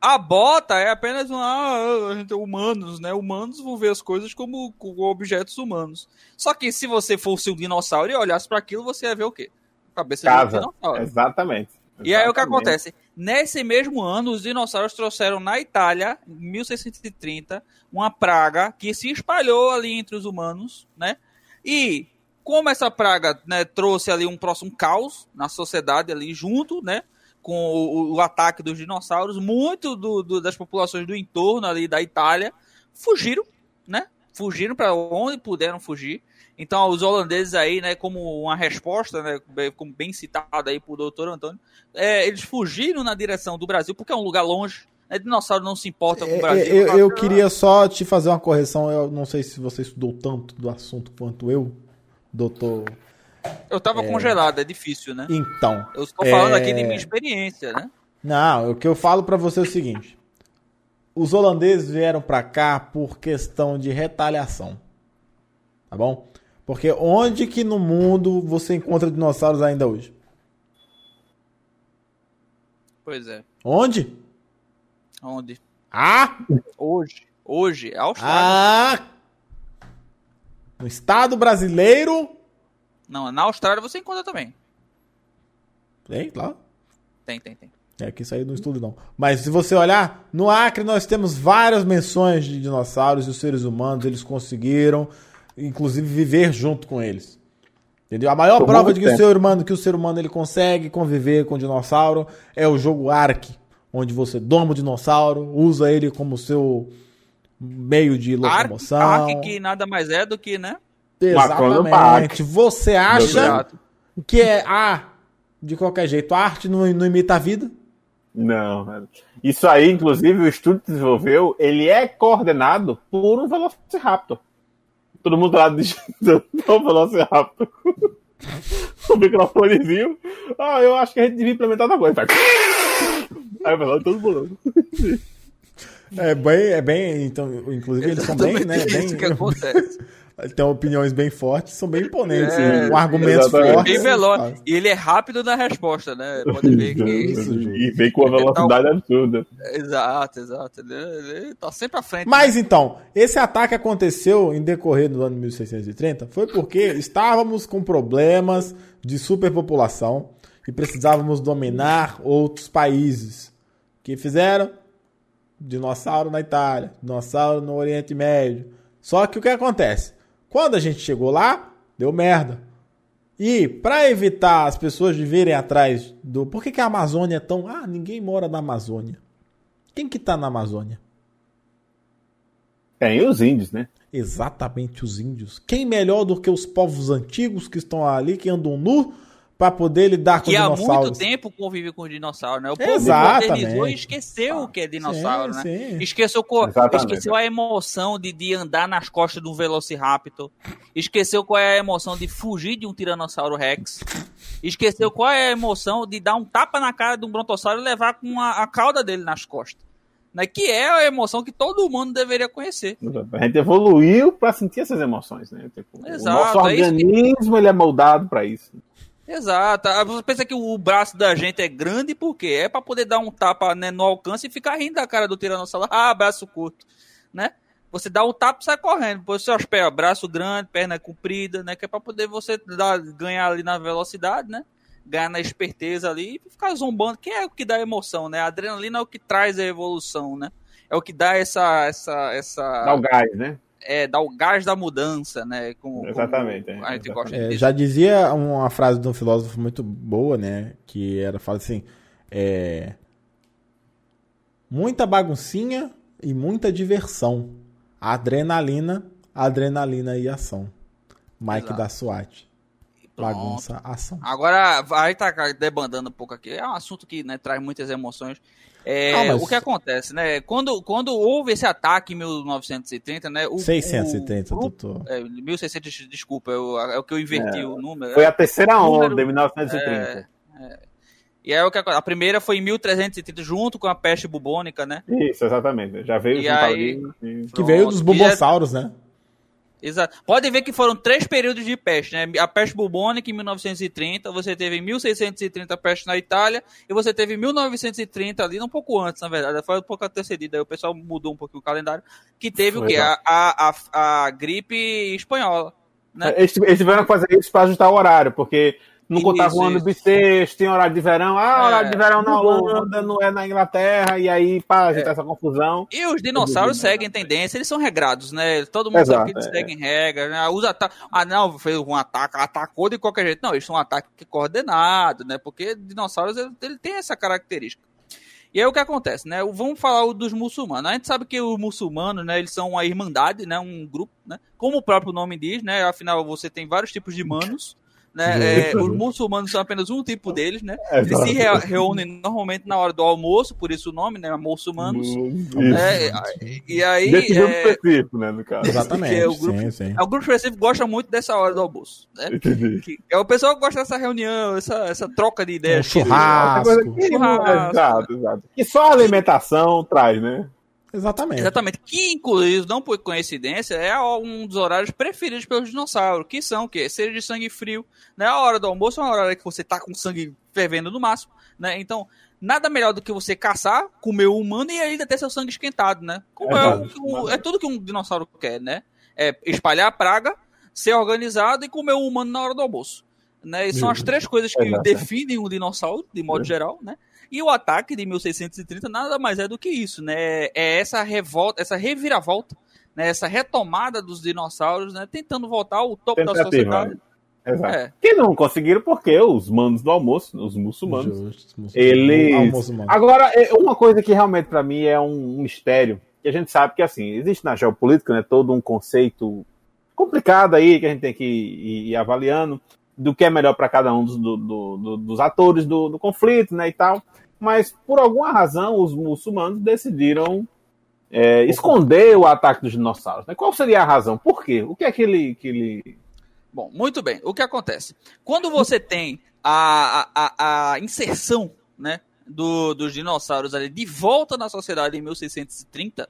A bota é apenas uma. Ah, a gente é humanos, né? Humanos vão ver as coisas como, como objetos humanos. Só que se você fosse um dinossauro e olhasse para aquilo, você ia ver o quê? Cabeça de um Casa. dinossauro. Exatamente. E aí o que Exatamente. acontece? Nesse mesmo ano, os dinossauros trouxeram na Itália, em 1630, uma praga que se espalhou ali entre os humanos, né? E como essa praga né, trouxe ali um próximo caos na sociedade ali junto, né? Com o, o ataque dos dinossauros, muito do- do- das populações do entorno ali da Itália fugiram, né? Fugiram para onde puderam fugir. Então, os holandeses aí, né, como uma resposta, né, bem- como bem citado aí por doutor Antônio, é, eles fugiram na direção do Brasil, porque é um lugar longe. Né, dinossauro não se importa com o É, Brasil. é, eu, eu queria só te fazer uma correção. Eu não sei se você estudou tanto do assunto quanto eu, doutor. Eu tava congelado, é difícil, né? Então, Eu estou falando É. aqui de minha experiência, né? Não, o que eu falo pra você é o seguinte: os holandeses vieram pra cá por questão de retaliação. Tá bom? Porque onde que no mundo você encontra dinossauros ainda hoje? Pois é. Onde? Onde? Ah! Hoje. Hoje, é a Austrália. Ah! No estado brasileiro. Não, na Austrália você encontra também. Tem, lá. Tem, tem, tem. É que isso aí não estudo não. Mas se você olhar, no Acre nós temos várias menções de dinossauros e os seres humanos, eles conseguiram, inclusive, viver junto com eles. Entendeu? A maior Por prova de que o, tempo. ser humano, que o ser humano ele consegue conviver com o dinossauro é o jogo Ark, onde você doma o dinossauro, usa ele como seu meio de Ark, locomoção. Ark que nada mais é do que, né? Exatamente. Você acha que é a de qualquer jeito, a arte não, não imita a vida? Não. Isso aí, inclusive, o estudo que desenvolveu, ele é coordenado por um Velociraptor. Todo mundo lá digitando o Velociraptor. o microfonezinho. Ah, eu acho que a gente devia implementar outra coisa. Aí vai lá, todo mundo. É bem, é bem, então, inclusive eles são bem, né, bem, isso que acontece. tem opiniões bem fortes, são bem imponentes, É, com argumentos exatamente. fortes. Bem veloz. E ele é rápido na resposta, né? Pode ver que. E vem com uma velocidade absurda. Exato, exato. Ele, ele tá sempre à frente. Mas então, esse ataque aconteceu em decorrer do ano 1630 foi porque estávamos com problemas de superpopulação e precisávamos dominar outros países. O que fizeram? Dinossauro na Itália, dinossauro no Oriente Médio. Só que o que acontece? Quando a gente chegou lá, deu merda. E para evitar as pessoas de virem atrás do. Por que, que a Amazônia é tão. Ah, ninguém mora na Amazônia. Quem que tá na Amazônia? Tem os índios, né? Exatamente os índios. Quem melhor do que os povos antigos que estão ali, que andam nu, para poder lidar com que há dinossauros? muito tempo convive com o dinossauro, né? O povo Exatamente. modernizou e esqueceu o que é dinossauro, Sim, né? sim. Esqueceu, co- Exatamente. esqueceu a emoção de, de andar nas costas de um Velociraptor. Esqueceu qual é a emoção de fugir de um Tiranossauro Rex. Esqueceu qual é a emoção de dar um tapa na cara de um Brontossauro e levar com a, a cauda dele nas costas. Né? Que é a emoção que todo mundo deveria conhecer. A gente evoluiu para sentir essas emoções, né? Tipo, Exato, o nosso é isso que- organismo ele é moldado para isso. Exato. Você pensa que o braço da gente é grande porque é pra poder dar um tapa né, no alcance e ficar rindo da cara do tiranossauro. Ah, braço curto, né? Você dá o tapa e sai correndo. Depois seus pés, braço grande, perna comprida, né? Que é pra poder você dar, ganhar ali na velocidade, né? Ganhar na esperteza ali e ficar zombando, que é o que dá emoção, né? A adrenalina é o que traz a evolução, né? É o que dá essa. essa, essa Dá o gás, né? É, dá o gás da mudança, né? Como, Exatamente, como é, a gente gosta É, dizer. já dizia uma frase de um filósofo muito boa, né? Que era fala assim: é, muita baguncinha e muita diversão. Adrenalina, adrenalina e ação. Mike Exato. da SWAT. Bagunça, ação. Agora, vai tá debandando um pouco aqui. É um assunto que né, traz muitas emoções. É, Ah, mas- O que acontece, né? Quando, quando houve esse ataque em 1930, né? O, 630, o doutor. É, 1600, desculpa, eu, é o que eu inverti o número. Foi a terceira Número- onda, em 1930. E aí o que? A primeira foi em 1330, junto com a peste bubônica, né? Isso, exatamente. Já veio E aí- ali. e- Que veio dos. E é- bubossauros, né? Exato. Pode ver que foram três períodos de peste, né? A peste bubônica em 1930, você teve em 1630 a peste na Itália, e você teve em 1930 ali, um pouco antes, na verdade, foi um pouco antecedida, aí o pessoal mudou um pouquinho o calendário, que teve o Foi, quê? A, exato. a, a, a gripe espanhola, né? Eles, eles tiveram que fazer isso para ajustar o horário, porque não Isso, contava o ano bissexto, tinha horário de verão. Ah, É, horário de verão na. Holanda, não é na Inglaterra, e aí, para É. ajeitar essa confusão. E os dinossauros seguem tendência, eles são regrados, né? Todo mundo Exato, sabe que eles é. seguem regras, né? Usa ata- Ah, não, fez um ataque, atacou de qualquer jeito. Não, eles são um ataque coordenado, né? Porque dinossauros, ele, ele tem essa característica. E aí o que acontece, né? Vamos falar dos muçulmanos. A gente sabe que os muçulmanos, né, eles são uma irmandade, né, um grupo, né? Como o próprio nome diz, né? Afinal, você tem vários tipos de manos, né? É, os muçulmanos são apenas um tipo deles, né? Eles se re- reúnem normalmente na hora do almoço, por isso o nome, né? Muçulmanos. Isso. É, e aí. Desse grupo é, específico, né, no caso. Exatamente. que é o grupo- sim, sim. é, o grupo específico gosta muito dessa hora do almoço. Né? Que- é o pessoal que gosta dessa reunião, essa, essa troca de Um ideias. churrasco. Outra coisa que- Churrasco. Exato, exato. E só a alimentação traz, né? Exatamente. Exatamente. Que, inclusive, não por coincidência, é um dos horários preferidos pelos dinossauros, que são o quê? Seres de sangue frio. Né? A hora do almoço é uma hora que você tá com sangue fervendo no máximo. Né? Então, nada melhor do que você caçar, comer o humano e ainda ter seu sangue esquentado, né? Como é, o- é tudo que um dinossauro quer, né? É espalhar a praga, ser organizado e comer o humano na hora do almoço. Né? E são as três coisas que Exato. definem um dinossauro, de modo geral, né? E o ataque de 1630 nada mais é do que isso, né? É essa revolta, essa reviravolta, né? Essa retomada dos dinossauros, né? Tentando voltar ao topo da Tentativa. sociedade. Exato. É. Que não conseguiram porque os manos do almoço, os muçulmanos, Justo, eles. Almoço. Agora, é uma coisa que realmente para mim é um mistério, que a gente sabe que assim, existe na geopolítica, né, todo um conceito complicado aí que a gente tem que ir, ir avaliando do que é melhor para cada um dos, do- do- do- dos atores do, conflito, né, e tal. Mas por alguma razão os muçulmanos decidiram é, esconder o ataque dos dinossauros. Né? Qual seria a razão? Por quê? O que é que ele, que ele... Bom, muito bem. O que acontece? Quando você tem a, a, a- a inserção né, do- dos dinossauros ali de volta na sociedade em 1630,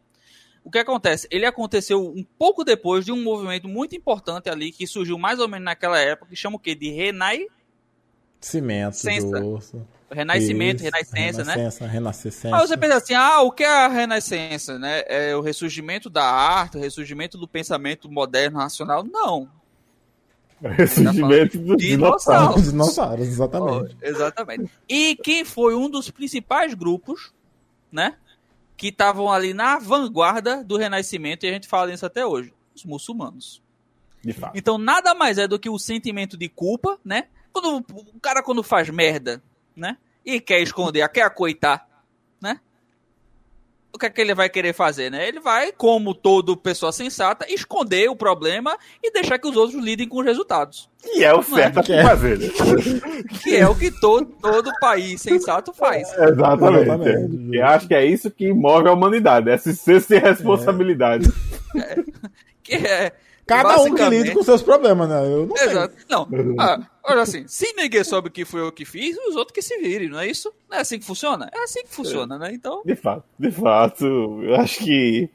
o que acontece? Ele aconteceu um pouco depois de um movimento muito importante ali que surgiu mais ou menos naquela época, que chama o quê? De renai... Cimento do renascimento, Isso, renascença, né? Renascença, renascença. Aí você pensa assim, ah, o que é a renascença, né? É o ressurgimento da arte, o ressurgimento do pensamento moderno nacional? Não. Ressurgimento dos Dinossauro. dinossauros. Os dinossauros, exatamente. Oh, exatamente. E quem foi um dos principais grupos, né? Que estavam ali na vanguarda do renascimento, e a gente fala isso até hoje, os muçulmanos. De fato. Então nada mais é do que o sentimento de culpa, né? Quando o cara quando faz merda, né? E quer esconder, quer acoitar, né? O que é que ele vai querer fazer, né? Ele vai, como todo pessoa sensata, esconder o problema e deixar que os outros lidem com os resultados. Que é o certo a Que é. fazer. né? Que é o que todo, todo país sensato faz. Exatamente. Exatamente. Eu acho que é isso que move a humanidade, esse senso de responsabilidade. Que é. Cada um que lide com seus problemas, né? Eu não sei. Exato. Não, ah, olha assim, se ninguém soube que foi eu que fiz, os outros que se virem, não é isso? Não é assim que funciona? É assim que funciona, né? Então, De fato, de fato, eu acho que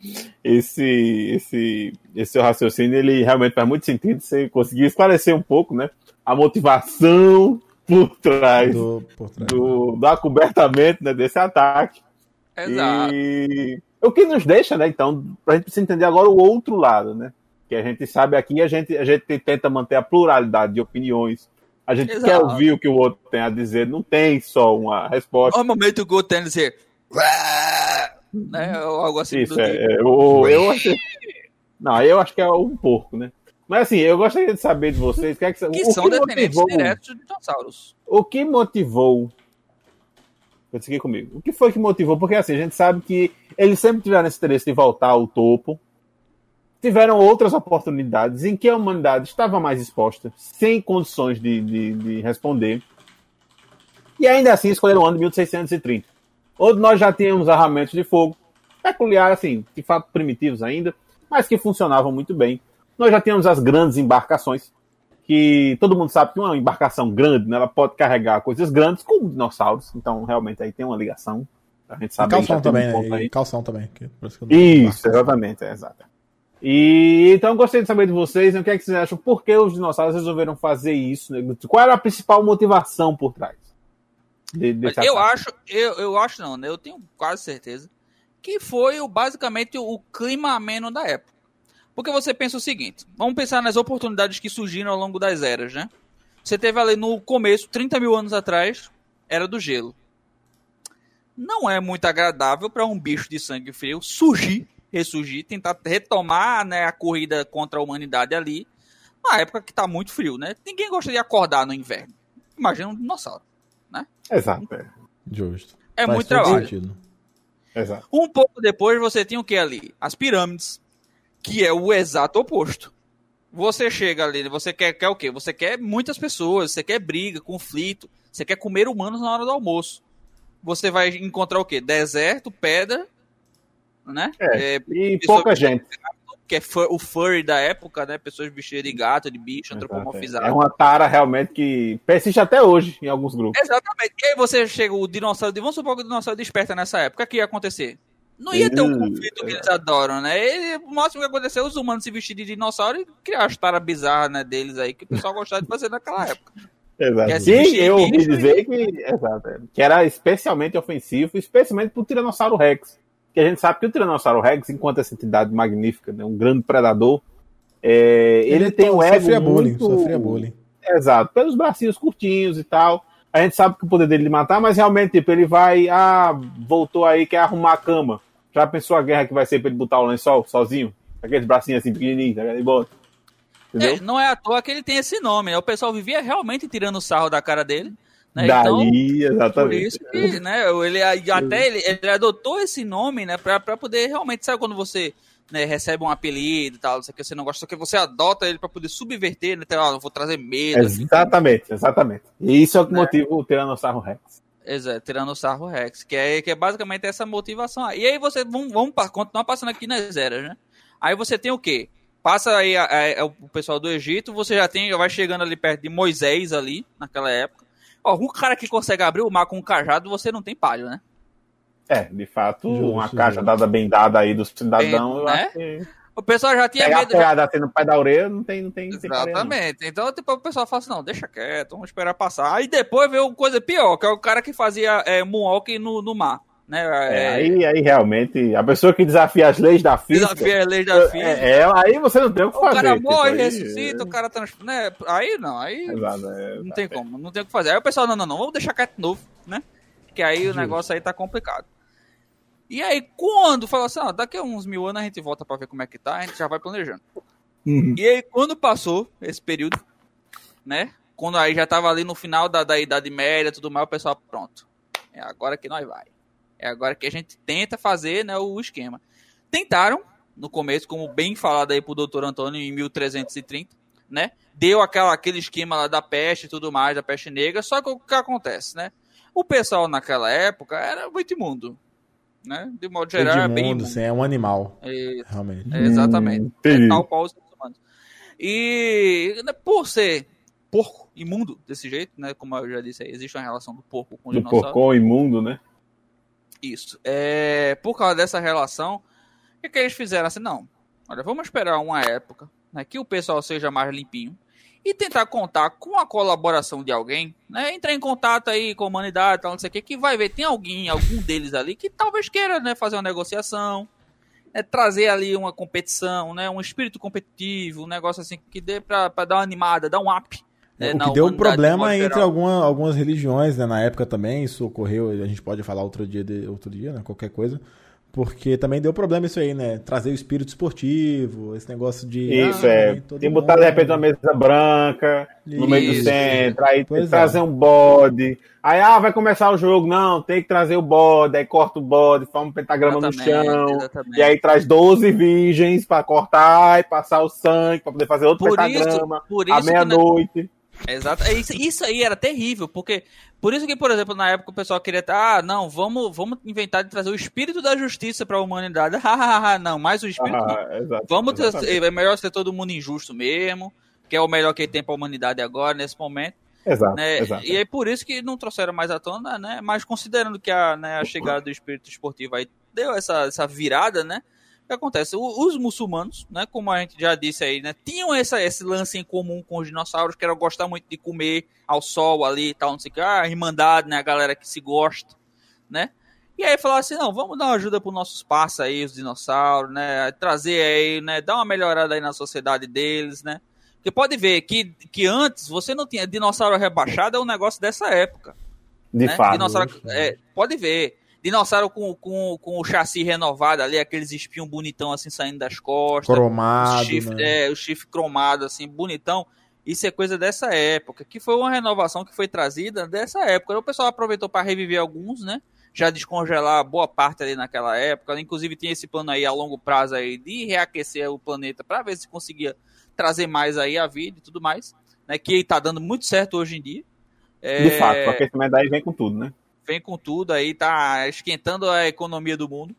esse, esse, esse seu raciocínio ele realmente faz muito sentido. Você conseguiu esclarecer um pouco, né? A motivação por trás do, Do, por trás. do, acobertamento né, desse ataque. exato. E o que nos deixa, né, então, pra gente precisa entender agora o outro lado, né? Que a gente sabe aqui, a gente, a gente tenta manter a pluralidade de opiniões. A gente Exato. quer ouvir o que o outro tem a dizer, não tem só uma resposta. Normalmente o Go tem que dizer. Né? Ou algo assim. Isso, do é, tipo. é, eu, eu achei... Não, eu acho que é um porco, né? Mas assim, eu gostaria de saber de vocês o que, é que, Que o são que descendentes motivou, diretos de dinossauros. o que motivou Vou seguir comigo. O que foi que motivou? Porque assim, a gente sabe que eles sempre tiveram esse interesse de voltar ao topo. Tiveram outras oportunidades em que a humanidade estava mais exposta, sem condições de, de, de responder, e ainda assim escolheram o ano de 1630, onde nós já tínhamos armamentos de fogo, peculiar, assim, de fato primitivos ainda, mas que funcionavam muito bem. Nós já tínhamos as grandes embarcações, que todo mundo sabe que uma embarcação grande, né, ela pode carregar coisas grandes como dinossauros, então realmente aí tem uma ligação. A gente sabe E calção um também, ponto né? aí. E calção também. Isso, exatamente, é, exato. E então eu gostaria de saber de vocês, né, o que é que vocês acham, por que os dinossauros resolveram fazer isso? né? Qual era a principal motivação por trás? de- desse eu ataque? acho, eu, eu acho não, né? Eu tenho quase certeza que foi o, basicamente o clima ameno da época. Porque você pensa o seguinte, vamos pensar nas oportunidades que surgiram ao longo das eras, né? Você teve ali no começo, 30 mil anos atrás, era do gelo. Não é muito agradável para um bicho de sangue frio surgir, ressurgir, tentar retomar né, a corrida contra a humanidade ali, na época que tá muito frio, né? Ninguém gosta de acordar no inverno. Imagina um dinossauro. Exato, é, Justo. É Faz muito trabalho. sentido. exato. Um pouco depois você tem o que ali? As pirâmides, que é o exato oposto. Você chega ali, você quer, quer o quê? Você quer muitas pessoas, você quer briga, conflito, você quer comer humanos na hora do almoço. Você vai encontrar o quê? Deserto, pedra, né? É, É, E pouca gente. que é fu- o furry da época, né? Pessoas vestidas de gato, de bicho, É antropomorfizadas. uma tara realmente que persiste até hoje em alguns grupos. Exatamente. E aí você chega, o dinossauro, vamos supor que o dinossauro desperta nessa época, o que ia acontecer? Não ia ter um conflito que eles adoram, né? Ele, o máximo que aconteceu os humanos se vestirem de dinossauro e criar as taras bizarras né, deles aí, que o pessoal gostava de fazer naquela época. Exato. E assistir eu ouvi dizer que, exato, é, que era especialmente ofensivo, especialmente pro Tiranossauro Rex. Que a gente sabe que o Tiranossauro Rex, enquanto essa entidade magnífica, né, um grande predador, é, ele, tem um ego sofria bullying, muito... sofria bullying. Exato, pelos bracinhos curtinhos e tal. A gente sabe que o poder dele de matar, mas realmente, tipo, ele vai, ah, voltou aí, quer arrumar a cama. Já pensou a guerra que vai ser pra ele botar o lençol sozinho? Aqueles bracinhos assim pequenininhos, tá ligado? Ele bota. Entendeu? É, não é à toa que ele tem esse nome, né? O pessoal vivia realmente tirando sarro da cara dele. Né? Então, Daí, por exatamente. isso que, né, ele até ele, ele adotou esse nome, né, pra, pra poder realmente, sabe quando você né, recebe um apelido e tal, não sei o que você não gosta, só que você adota ele pra poder subverter, né, então, ah, eu vou trazer medo, assim, Exatamente, exatamente. E isso é o que Né? motiva o Tiranossauro Rex. Exato, tirando o sarro Rex, que é, que é basicamente essa motivação. aí. E aí você, vamos, vamos continuar passando aqui nas eras, né? Aí você tem o quê? Passa aí a- a- o pessoal do Egito, você já tem, vai chegando ali perto de Moisés ali, naquela época. Ó, um cara que consegue abrir o mar com um cajado, você não tem palho, né? É, de fato, Justo, uma justo. caixa dada bem dada aí do cidadão, eu né? acho que O pessoal já tinha pegar medo. pegada assim no pé da orelha não tem, não tem, não tem. Exatamente. Então, tipo, o pessoal fala assim, não, deixa quieto, vamos esperar passar. Aí depois veio coisa pior, que é o cara que fazia é, moonwalk no, no mar. Né? É, É, aí, aí realmente, a pessoa que desafia as leis da física, desafia a lei da física. é, é, aí você não tem o que O fazer. cara tipo, morre, aí- ressuscita, o cara trans... né? Aí não, aí Exato, é, não tem como, não tem o que fazer. Aí o pessoal, não, não, não, vamos deixar quieto de novo, né? Que aí o negócio aí tá complicado. E aí, quando fala assim, ó, daqui a uns mil anos a gente volta pra ver como é que tá, a gente já vai planejando. Uhum. E aí, quando passou esse período, né? Quando aí já tava ali no final da, da Idade Média e tudo mais, o pessoal, pronto. É agora que nós vai. É agora que a gente tenta fazer né, o esquema. Tentaram, no começo, como bem falado aí pro doutor Antônio, em 1330, né? Deu aquela, aquele esquema lá da peste e tudo mais, da peste negra, só que o que acontece, né? O pessoal naquela época era muito imundo, né? De modo geral, era bem imundo. sim, é um animal, É, realmente. é, exatamente. Hum. É tal qual os seres humanos. E né, por ser porco, imundo desse jeito, né? Como eu já disse aí, existe uma relação do porco com o Do dinossauro. porcão imundo, né? Isso. É, por causa dessa relação, o que, que eles fizeram? Assim, não. Olha, vamos esperar uma época né, que o pessoal seja mais limpinho e tentar contar com a colaboração de alguém, né? Entrar em contato aí com a humanidade, tal, não sei o que, que vai ver, tem alguém, algum deles ali que talvez queira, né, fazer uma negociação, né, trazer ali uma competição, né, um espírito competitivo, um negócio assim que dê pra dar uma animada, dar um up. Né, o que deu problema entre geral. alguma, algumas religiões, né? Na época também, isso ocorreu, a gente pode falar outro dia, de, outro dia, né? Qualquer coisa. Porque também deu problema isso aí, né? Trazer o espírito esportivo, esse negócio de. Isso, ah, é. Tem que botar de repente uma mesa branca no meio do Isso. centro, aí Pois é. trazer um bode. Aí, ah, vai começar o jogo. Não, tem que trazer o bode. Aí corta o bode, forma um pentagrama no Exatamente, chão. exatamente. E aí traz 12 virgens pra cortar e passar o sangue pra poder fazer outro Por isso, pentagrama por à isso na- meia-noite. Exato. É Isso, isso aí era terrível, porque por isso que, por exemplo, na época o pessoal queria, ah, não, vamos, vamos inventar de trazer o espírito da justiça para a humanidade. Não, mais o espírito não. Ah, exato, Vamos exatamente. é melhor ser todo mundo injusto mesmo, que é o melhor que tem para a humanidade agora nesse momento, Exato, né? exato. E é por isso que não trouxeram mais à tona, né? Mas considerando que a, né, a chegada do espírito esportivo aí deu essa, essa virada, né? O que acontece? O- os muçulmanos, né, como a gente já disse aí, né, tinham essa, esse lance em comum com os dinossauros, que era gostar muito de comer ao sol ali e tal, não sei o que, ah, irmandade, né, a galera que se gosta, né? E aí falaram assim, não, vamos dar uma ajuda para nossos parça aí, os dinossauros, né, trazer aí, né, dar uma melhorada aí na sociedade deles, né? Porque pode ver que, que antes você não tinha dinossauro rebaixado, é um negócio dessa época De né? fato. Dinossauro, é, pode ver. Dinossauro com, com, com o chassi renovado ali, aqueles espinhos bonitão assim saindo das costas. Cromado, o chifre, né? é, o chifre cromado, assim, bonitão. Isso é coisa dessa época, que foi uma renovação que foi trazida dessa época. O pessoal aproveitou para reviver alguns, né? Já descongelar boa parte ali naquela época. Inclusive tinha esse plano aí a longo prazo aí de reaquecer o planeta para ver se conseguia trazer mais aí a vida e tudo mais. Né? Que tá dando muito certo hoje em dia. De É, fato, o aquecimento daí vem com tudo, né? Vem com tudo aí, tá esquentando a economia do mundo.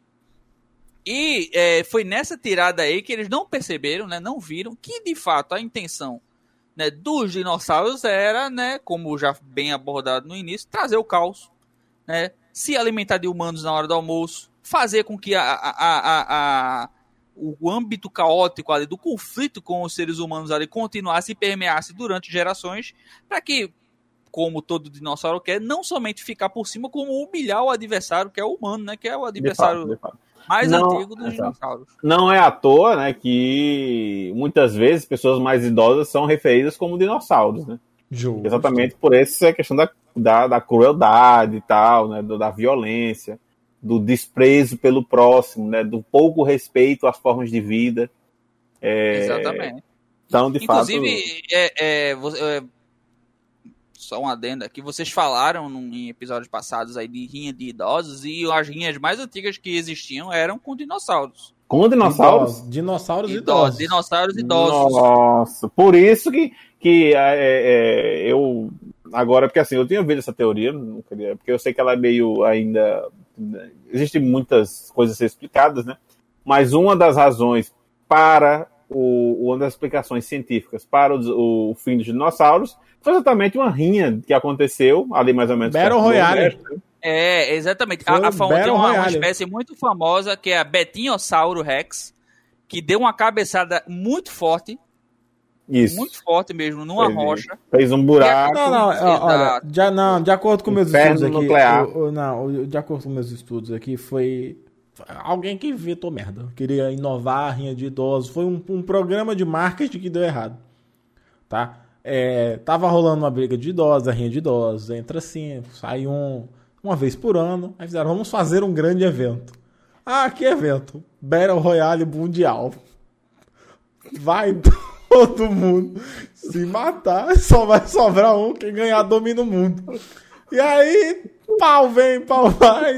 E é, foi nessa tirada aí que eles não perceberam, né, não viram que de fato a intenção né, dos dinossauros era, né, como já bem abordado no início, trazer o caos, né, se alimentar de humanos na hora do almoço, fazer com que a, a, a, a- o âmbito caótico ali do conflito com os seres humanos ali continuasse e permeasse durante gerações, para que como todo dinossauro quer, não somente ficar por cima, como humilhar o adversário, que é o humano, né? Que é o De adversário fato, de fato. mais Não, antigo dos exato. dinossauros. Não é à toa, né, que muitas vezes pessoas mais idosas são referidas como dinossauros, né? Justo. Exatamente por essa questão da, da, da crueldade e tal, né, do- da violência, do desprezo pelo próximo, né, do pouco respeito às formas de vida. É, Exatamente. Então, de Inclusive, fato, é, é, vo- é, só um adendo aqui, vocês falaram num- em episódios passados aí de rinha de idosos e as rinhas mais antigas que existiam eram com dinossauros. com dinossauros. Dinossauros Idosos, dinossauros idosos. Nossa, por isso que, que é, é, eu. Agora, porque assim, eu tinha ouvido essa teoria, queria, porque eu sei que ela é meio ainda. Existem muitas coisas a ser explicadas, né? Mas uma das razões para o, uma das explicações científicas para o, o fim dos dinossauros foi exatamente uma rinha que aconteceu ali mais ou menos. Battle Royale. Né? É, exatamente. Foi A, a, tem Battle uma, uma espécie muito famosa que é a Betinhossauro Rex, que deu uma cabeçada muito forte, Isso. muito forte mesmo, numa rocha. Fez um buraco. Não, não, olha, já, não, de acordo com meus estudos aqui. nuclear. o- o- não, de acordo com meus estudos aqui, foi alguém que inventou merda. Queria inovar a rinha de idosos. Foi um, um programa de marketing que deu errado. Tá? É, tava rolando uma briga de idosos, a rinha de idosos. Entra assim, sai um, uma vez por ano. Aí fizeram, vamos fazer um grande evento. Ah, que evento? Battle Royale Mundial. Vai todo mundo se matar, só vai sobrar um, quem ganhar domina o mundo. E aí, pau vem, pau vai.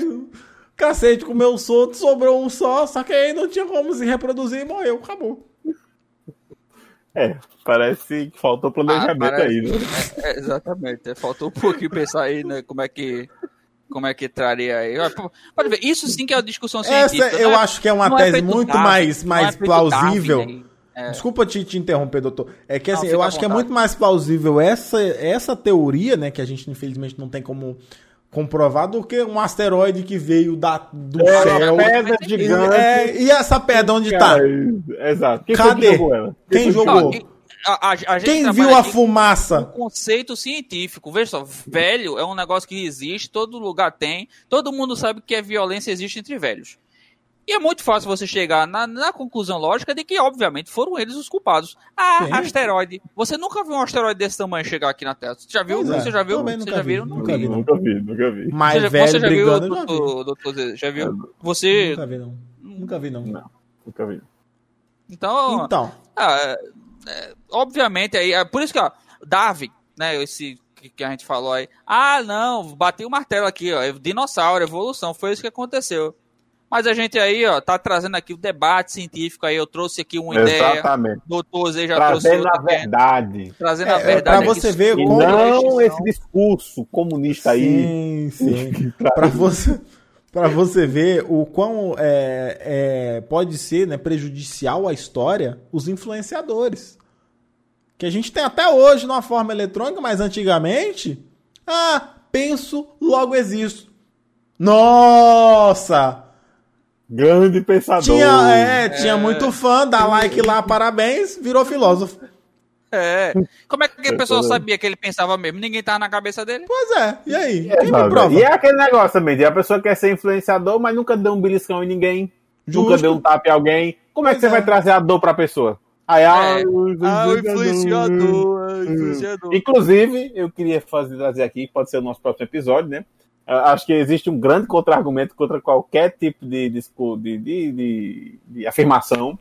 Cacete comeu solto, sobrou um só, só que aí não tinha como se reproduzir e morreu, acabou. É, parece que faltou planejamento Ah, parece- aí, né? É, é, exatamente. É, Faltou um pouquinho pensar aí, né? Como é que. Como é que traria aí. Pode ver, isso sim que é uma discussão Essa científica. eu não é- acho que é uma não é tese feito muito Darwin, mais, é mais feito plausível. Darwin, né? Desculpa te, te interromper, doutor. É que Não, assim, eu acho que é muito mais plausível essa, essa teoria, né, que a gente infelizmente não tem como comprovar, do que um asteroide que veio da, do É céu. uma pedra E, gigante. é, e essa pedra onde tá? Cara, Exato. Quem Cadê? que jogou ela? Quem foi que jogou? Não, a, a- a gente Quem viu a fumaça? conceito científico. Veja só, velho é um negócio que existe, todo lugar tem, todo mundo sabe que a violência existe entre velhos. E é muito fácil você chegar na, na conclusão lógica de que, obviamente, foram eles os culpados. Ah, Sim. asteroide. Você nunca viu um asteroide desse tamanho chegar aqui na Terra? Você já viu? É, Você já viu? também Você nunca já vi, viu? nunca vi. Nunca vi, nunca vi. Mais Você, velho você já viu, brigando, eu já vi. doutor, doutor Zé? Já viu? você. Nunca vi, não. Nunca vi, não. Não, nunca vi. Então, Então, ah, é, é, obviamente, aí, é por isso que, ó, Darwin, né, esse que, que a gente falou aí, ah, não, bateu o martelo aqui, ó, é dinossauro, evolução, foi isso que aconteceu. Mas a gente aí, ó, tá trazendo aqui o debate científico aí, eu trouxe aqui uma ideia, Exatamente. o doutor Zé já Trazendo trouxe a outra, que é- verdade. trazendo a É, verdade. pra aqui você ver como- não esse discurso comunista aí. sim, sim. Pra você, pra você ver o quão é, é, pode ser né, prejudicial à história os influenciadores. Que a gente tem até hoje numa forma eletrônica, mas antigamente. Ah, penso, logo existo. Nossa! Grande pensador. Tinha, é, tinha muito fã, dá like lá, parabéns, virou filósofo. É. Como é que a pessoa sabia que ele pensava mesmo? Ninguém tava na cabeça dele? Pois é, e aí? É, Quem me prova? E é aquele negócio também, de a pessoa quer ser influenciador, mas nunca deu um beliscão em ninguém. Justo. Nunca deu um tapa em alguém. Como é que Pois você é. vai trazer a dor pra pessoa? Aí, ah, É. o Ah, o influenciador. ah, o influenciador. Inclusive, eu queria fazer, trazer aqui, pode ser o nosso próximo episódio, né? Acho que existe um grande contra-argumento contra qualquer tipo de, de, de, de- de afirmação,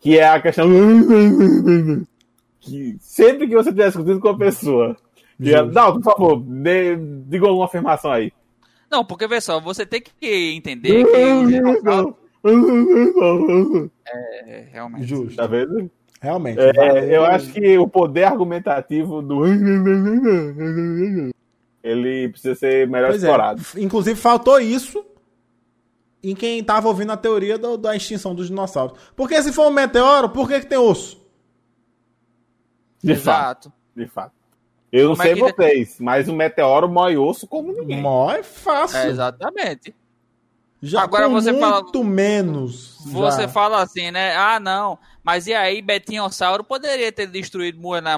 que é a questão. que sempre que você estiver discutindo com a pessoa, que é, não, por favor, dê- diga alguma afirmação aí. Não, porque vê só, você tem que entender que o dinossauro. É, realmente. Justo. Tá vendo? Realmente. É, eu acho que o poder argumentativo do. Ele precisa ser melhor Pois é. explorado. Inclusive, faltou isso em quem tava ouvindo a teoria do- da extinção dos dinossauros. Porque se for um meteoro, por que, que tem osso? De fato. Exato. De fato. Eu não Como é sei que- vocês, mas o meteoro mói osso como ninguém. Mó é fácil. É, exatamente. Já Agora com você fala- muito menos. Você já. fala assim, né? Ah, não. Mas e aí, Betinhossauro poderia ter destruído na,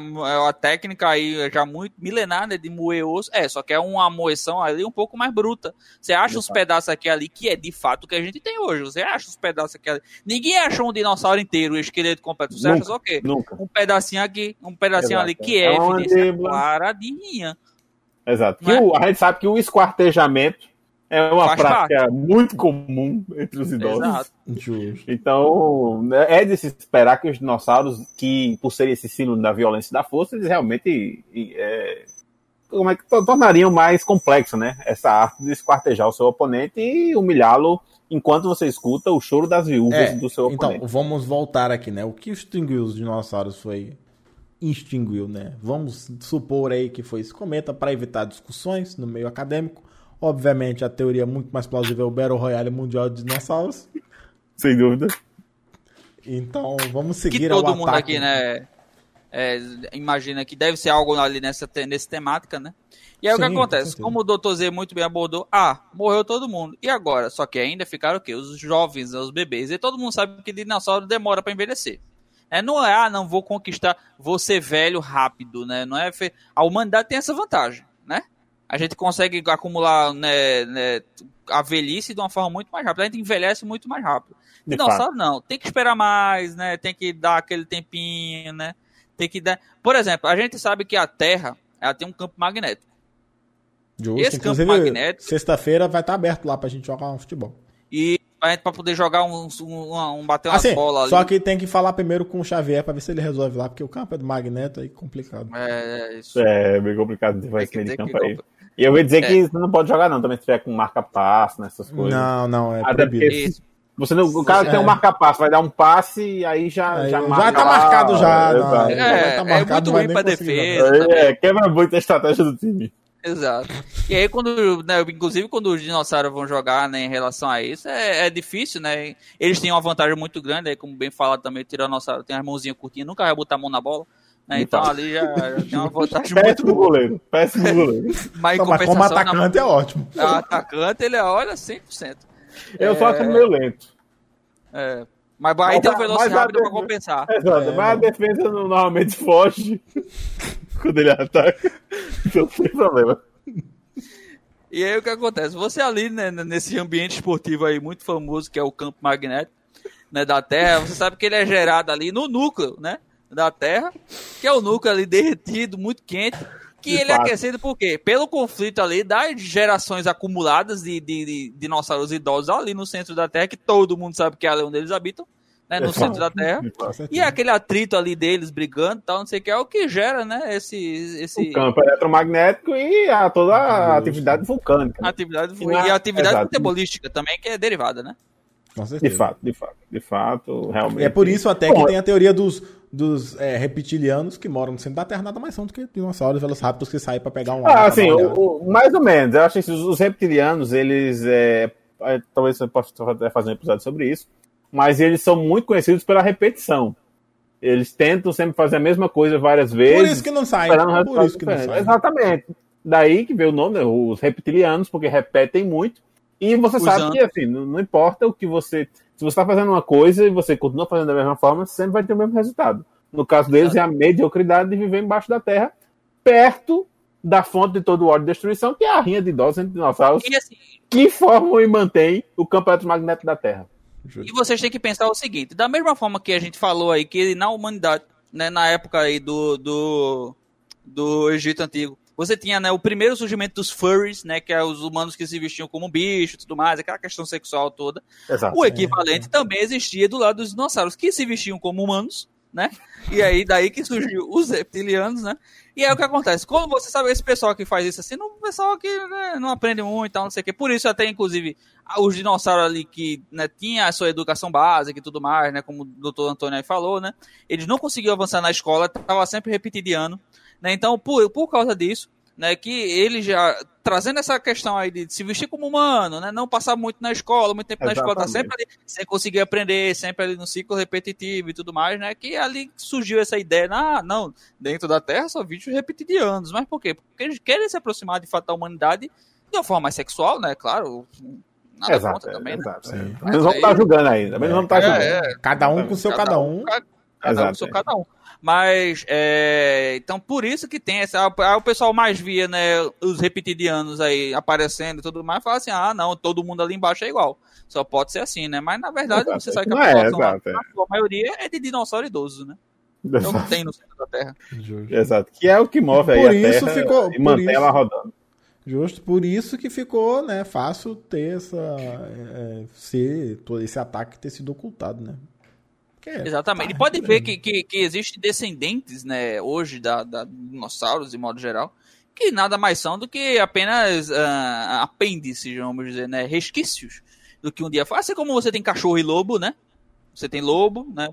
a técnica aí já muito milenar né, de moer osso. É, só que é uma moeção ali um pouco mais bruta. Você acha os pedaços aqui ali, que é de fato o que a gente tem hoje. Você acha os pedaços aqui ali. Ninguém achou um dinossauro inteiro, um esqueleto completo. Você Nunca. acha só o quê? Nunca. Um pedacinho aqui, um pedacinho Exato. ali, que é, É uma evidência rinha. Exato. Não é? Que o- a gente sabe que o esquartejamento é uma Faz prática muito comum entre os idosos. Exato. Então, né, é de se esperar que os dinossauros, que por serem esse símbolo da violência e da força, eles realmente é, como é que to- tornariam mais complexo, né? Essa arte de esquartejar o seu oponente e humilhá-lo enquanto você escuta o choro das viúvas É, do seu então, oponente. vamos voltar aqui, né? O que extinguiu os dinossauros foi. Extinguiu, né? Vamos supor aí que foi isso. Comenta para evitar discussões no meio acadêmico. Obviamente, a teoria muito mais plausível é o Battle Royale Mundial de Dinossauros. Sem dúvida. Então, vamos seguir que ao todo mundo ataque. aqui, né, é, imagina que deve ser algo ali nessa, nessa temática, né? E aí o Sim, que com acontece? Como o Dr. Z muito bem abordou, ah, morreu todo mundo. E agora? Só que ainda ficaram o quê? Os jovens, os bebês. E todo mundo sabe que dinossauro demora para envelhecer. É, não é, ah, não vou conquistar, vou ser velho rápido, né? Não é. A humanidade tem essa vantagem? A gente consegue acumular né, né, a velhice de uma forma muito mais rápida. A gente envelhece muito mais rápido. De Dinossauro não, tem que esperar mais, né? Tem que dar aquele tempinho, né? Tem que dar. Por exemplo, a gente sabe que a Terra ela tem um campo magnético. Justo. Esse campo Inclusive, magnético- sexta-feira vai estar aberto lá pra gente jogar um futebol. E a gente pra poder jogar um, um, um bater umas Assim, bolas ali. só que tem que falar primeiro com o Xavier pra ver se ele resolve lá, porque o campo é do magneto aí complicado. É, isso. É bem complicado de Tem fazer de campo aí. E eu vou dizer É. que você não pode jogar, não, também se tiver com marca-passo, nessas coisas. Não, não, é Até proibido. Você não, o cara que tem um É. marca-passo, vai dar um passe e aí já, Aí já, já marca tá lá, marcado já, não, exato. já vai É, tá é marcado, muito não vai ruim pra defesa. É, quebra muito a estratégia do time. Exato. E aí, quando, né, inclusive, quando os dinossauros vão jogar né, em relação a isso, é, é difícil, né? Eles têm uma vantagem muito grande, aí, como bem falado também, o tiranossauro tem as mãozinhas curtinhas, nunca vai botar a mão na bola. Né? Então fato. ali já, já tem uma vantagem muito Péssimo goleiro. Péssimo goleiro. Mas Não, mas como atacante é ótimo. na, atacante, ele é, olha, 100%. Eu só acho meio lento. É. Mas aí tem um velocidade a rápido pra defesa- compensar. Exato, É, mas a defesa normalmente foge quando ele ataca. Então sem problema. E aí o que acontece? Você ali, né, nesse ambiente esportivo aí muito famoso, que é o campo magnético, né, da Terra, você sabe que ele é gerado ali no núcleo, né, da Terra, que é o núcleo ali derretido, muito quente, que De ele é fato. aquecido por quê? Pelo conflito ali das gerações acumuladas de, de, de dinossauros idosos ali no centro da Terra, que todo mundo sabe que é ali onde eles habitam, né, no Exato. centro da Terra. Certeza. E é aquele atrito ali deles brigando e tal, não sei o que, é o que gera, né, esse, esse O campo eletromagnético e a, toda a atividade vulcânica. né? atividade E na- e a atividade exato. futebolística também, que é derivada, né? Com De fato, de fato, de fato, realmente. É por isso até Bom, que tem a teoria dos, dos é, reptilianos que moram no centro da Terra, nada mais são do que dinossauros velociraptors que saem pra pegar um ar. Ah, assim, o- o- mais ou menos. Eu acho que os, os reptilianos, eles. É, é, talvez eu possa até fazer um episódio sobre isso. Mas eles são muito conhecidos pela repetição. Eles tentam sempre fazer a mesma coisa várias vezes. Por isso que não sai. Por isso que não sai. Exatamente. Daí que veio o nome, né, os reptilianos, porque repetem muito. E você sabe Usando. que, assim, não, não importa o que você. Se você está fazendo uma coisa e você continua fazendo da mesma forma, você sempre vai ter o mesmo resultado. No caso deles, é a mediocridade de viver embaixo da terra, perto da fonte de todo o ódio e destruição, que é a rinha de idosos entre dinossauros, assim, que formam e mantêm o campo eletromagnético da Terra. E vocês têm que pensar o seguinte: da mesma forma que a gente falou aí, que na humanidade, né, na época aí do, do, do Egito Antigo, você tinha né, o primeiro surgimento dos furries, né, que é os humanos que se vestiam como bicho e tudo mais, aquela questão sexual toda. Exato. O equivalente também existia do lado dos dinossauros, que se vestiam como humanos, né? E aí daí que surgiu os reptilianos, né? E aí o que acontece? Quando você sabe esse pessoal que faz isso assim, não pessoal que né, não aprende muito e tal, não sei o quê. Por isso até inclusive os dinossauros ali que né, tinha a sua educação básica e tudo mais, né? Como o doutor Antônio aí falou, né? Eles não conseguiam avançar na escola, tava sempre repetidiano, né? Então, por, por causa disso, né, que ele já trazendo essa questão aí de se vestir como humano, né, não passar muito na escola, muito tempo na escola, tá Exatamente. sempre ali, sem conseguir aprender, sempre ali no ciclo repetitivo e tudo mais, né, que ali surgiu essa ideia, ah, não, dentro da Terra só bichos repetidianos, mas por quê? Porque eles querem se aproximar de fato da humanidade de uma forma mais sexual, né, claro, nada Exato, contra é, também, né? exato. Sim. é. Mas vamos estar julgando ainda. Mas vamos estar É, julgando. é. Cada um com seu cada um. Cada, cada um Exato, com seu é. cada um. Mas, é, então, por isso que tem essa. Aí o pessoal mais via, né, os repetidianos aí aparecendo e tudo mais, fala assim: ah, não, todo mundo ali embaixo é igual. Só pode ser assim, né? Mas, na verdade, Exato, você sabe que a não é, população, exato, é. na sua maioria, é de dinossauro idoso, né? É o que tem no centro da Terra. Justo. Exato. Que é o que move aí Por a isso Terra ficou- e por mantém isso- ela rodando. Justo, por isso que ficou, né, fácil ter essa. é, ser todo esse ataque ter sido ocultado, né? É- Exatamente. E tá, pode é. ver que, que, que existem descendentes, né, hoje, da, da dinossauros, de modo geral, que nada mais são do que apenas ah, apêndices, vamos dizer, né, resquícios do que um dia foi. Assim como você tem cachorro e lobo, né? Você tem lobo, né?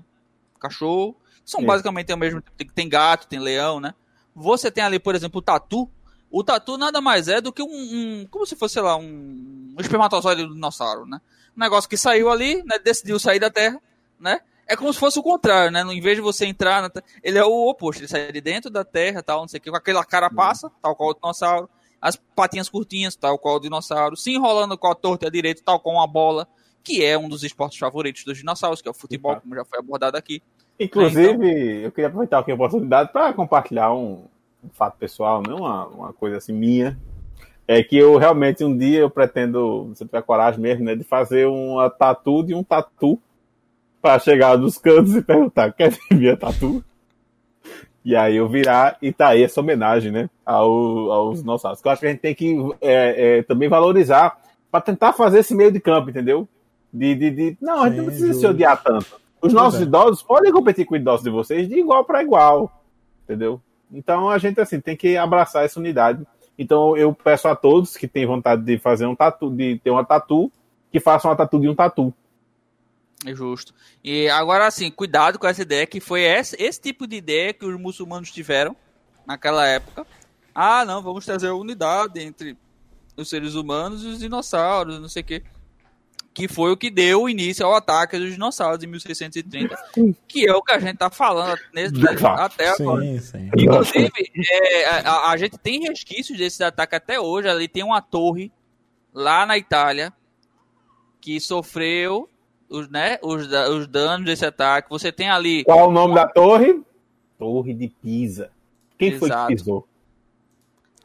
Cachorro. São Sim. basicamente o mesmo tipo. Tem, tem gato, tem leão, né? Você tem ali, por exemplo, o tatu. O tatu nada mais é do que um. um- como se fosse, sei lá, um, um espermatozoide do dinossauro, né? Um negócio que saiu ali, né? Decidiu sair da Terra, né? É como se fosse o contrário, né? Em vez de você entrar na ele é o oposto, ele sai de dentro da Terra, tal, não sei o que, com aquela carapaça, tal qual o dinossauro, as patinhas curtinhas, tal qual o dinossauro, se enrolando com a torta à direita, tal qual uma bola, que é um dos esportes favoritos dos dinossauros, que é o futebol, fato. como já foi abordado aqui. Inclusive, eu queria aproveitar aqui a oportunidade para compartilhar um, um fato pessoal, não uma, uma coisa assim minha. É que eu realmente um dia eu pretendo, se tiver coragem mesmo, né, de fazer uma tatu de um tatu para chegar nos cantos e perguntar: quer ver minha tatu? E aí eu virar e tá aí essa homenagem, né, ao, aos dinossauros. Que eu acho que a gente tem que é, é, também valorizar para tentar fazer esse meio de campo, entendeu? De, de, de- não, a gente não Sim, precisa se odiar tanto. Os nossos é. idosos podem competir com os idosos de vocês de igual para igual, entendeu? Então a gente assim tem que abraçar essa unidade. Então eu peço a todos que têm vontade de fazer um tatu, de ter uma tatu, que façam uma tatu de um tatu. É justo. E agora, assim, cuidado com essa ideia, que foi esse, esse tipo de ideia que os muçulmanos tiveram naquela época. Ah, não, vamos trazer a unidade entre os seres humanos e os dinossauros, não sei o quê. Que foi o que deu início ao ataque dos dinossauros em 1630, que é o que a gente tá falando nesse, até agora. Sim, sim. Inclusive, é, a, a- a gente tem resquícios desse ataque até hoje. Ali tem uma torre lá na Itália que sofreu os, né, os, os danos desse ataque. Você tem ali. Qual o nome da torre? Torre de Pisa. Quem foi Exato. que pisou?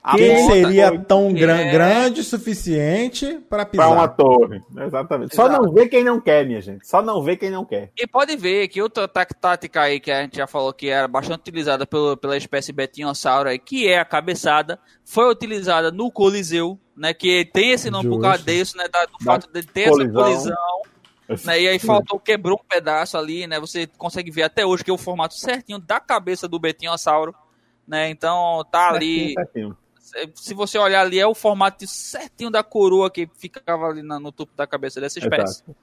A seria tão é- gran- grande o suficiente para pisar? Pra uma torre. Exatamente. Só Exato. não vê quem não quer, minha gente. Só não vê quem não quer. E pode ver que outra tá- tática aí que a gente já falou que era bastante utilizada pelo, pela espécie betinhossauro aí, que é a cabeçada, foi utilizada no Coliseu, né? Que tem esse nome por causa Justo. disso, né? Do fato de ter colisão. essa colisão. Né, e aí faltou, quebrou um pedaço ali, né? Você consegue ver até hoje que é o formato certinho da cabeça do betinhossauro, né? Então tá ali. Certinho, certinho. Se você olhar ali, é o formato certinho da coroa que ficava ali no topo da cabeça dessa espécie. Exato.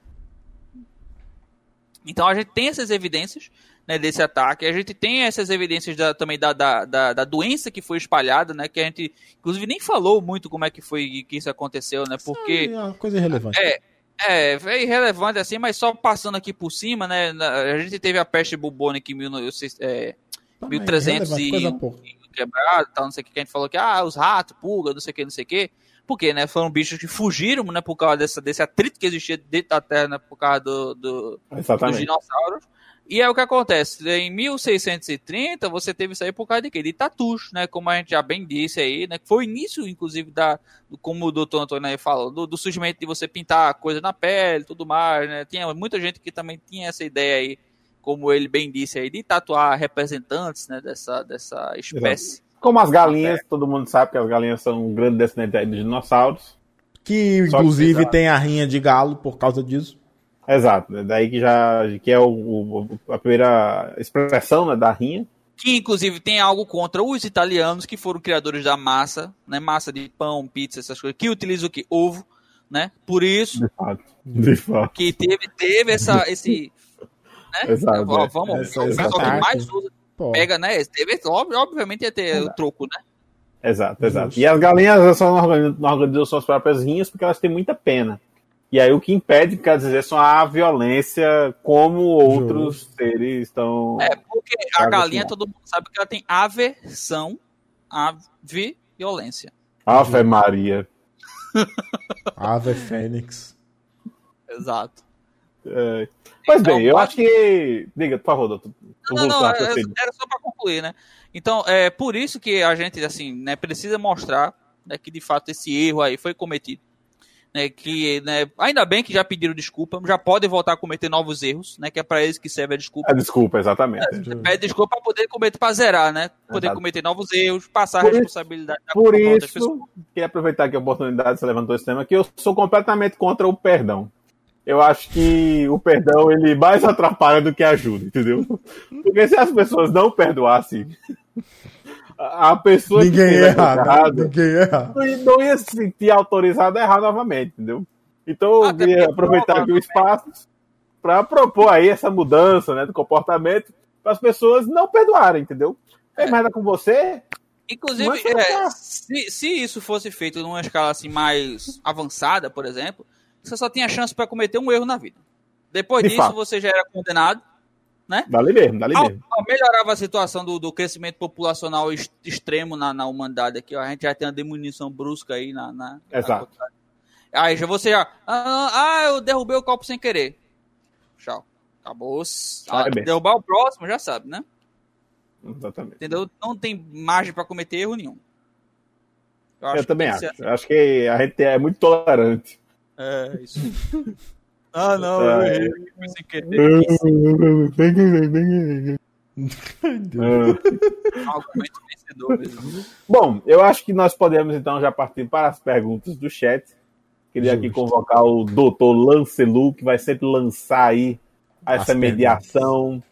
Então a gente tem essas evidências né, desse ataque, a gente tem essas evidências da- também da, da, da, da doença que foi espalhada, né? Que a gente, inclusive, nem falou muito como é que foi que isso aconteceu, né? Porque É uma coisa irrelevante. É, é, é irrelevante assim, mas só passando aqui por cima, né? A gente teve a peste bubônica em 1900, é, Também, 1300 irrelevante, e- quebrado, tal, não sei o que, que a gente falou que, ah, os ratos, pulga, não sei o que, não sei o que. Porque, né, foram bichos que fugiram, né, por causa dessa, desse atrito que existia dentro da Terra, né, por causa do, do- dos dinossauros. E aí o que acontece? Em 1630, você teve isso aí por causa de quê? De tatus, né? Como a gente já bem disse aí, né? Que foi o início, inclusive, da, como o doutor Antônio aí falou, do, do surgimento de você pintar coisa na pele tudo mais, né? Tinha muita gente que também tinha essa ideia aí, como ele bem disse aí, de tatuar representantes, né? Dessa, dessa espécie. Como as galinhas, todo mundo sabe que as galinhas são um grande descendente dos dinossauros. Que que inclusive precisa- tem a rinha de galo por causa disso. Exato. né? Daí que já que é o, o- a primeira expressão né, da rinha. Que inclusive tem algo contra os italianos que foram criadores da massa, né? Massa de pão, pizza, essas coisas, que utilizam o que? Ovo, né? Por isso De fato. De fato. que teve, teve essa, esse. Né? Exato, Ó, é. Vamos, Essa- o pessoal que mais usa, Pô, pega, né? Teve, ob- obviamente ia ter o troco, né? Exato, exato. E as galinhas só não organizam, não organizam suas próprias rinhas porque elas têm muita pena. E aí o que impede, quer dizer, são a violência como outros seres estão. É, porque a Caga galinha, todo mundo sabe que ela tem aversão à violência. Ave Maria. Ave Fênix. Exato. É. Pois Então, bem, eu acho que. Diga, por favor, doutor. Não, não, não, falar, era, sei. era só para concluir, né? Então, é por isso que a gente, assim, né, precisa mostrar né, que de fato esse erro aí foi cometido. Né, que, né, ainda bem que já pediram desculpa, já podem voltar a cometer novos erros, né? Que é para isso que serve a desculpa. Ah, desculpa, exatamente. Pede desculpa para poder cometer, para zerar, né? Poder Exato. cometer novos erros, passar a Por isso- responsabilidade da Por isso, queria aproveitar que a oportunidade você levantou esse tema, que eu sou completamente contra o perdão. Eu acho que o perdão ele mais atrapalha do que ajuda, entendeu? Porque se as pessoas não perdoassem, a pessoa Ninguém que né? errado Ninguém erra. não ia- não ia se sentir autorizado a errar novamente, entendeu? Então eu queria aproveitar aqui o provavelmente- espaço para propor aí essa mudança né, do comportamento para as pessoas não perdoarem, entendeu? Fez merda com você, Inclusive, é, se, se isso fosse feito numa escala assim mais avançada, por exemplo, você só tinha chance para cometer um erro na vida. Depois De disso, fato. você já era condenado. Dali mesmo, dali Ao- mesmo. ao melhorava a situação do, do crescimento populacional ex- extremo na, na humanidade aqui. ó. A gente já tem uma diminuição brusca aí na. na Exato. na- aí já você já. Ah, ah, eu derrubei o copo sem querer. Tchau. Acabou. Ah, derrubar o próximo, já sabe, né? Exatamente. Entendeu? Não tem margem para cometer erro nenhum. Eu, que também acho. assim. Eu acho que a gente é muito tolerante. É, isso. ah, não, É. eu errei, sem querer. Argumento vencedor mesmo. Bom, eu acho que nós podemos então já partir para as perguntas do chat. Queria aqui Justo. convocar o doutor Lancelu, que vai sempre lançar aí essa As mediação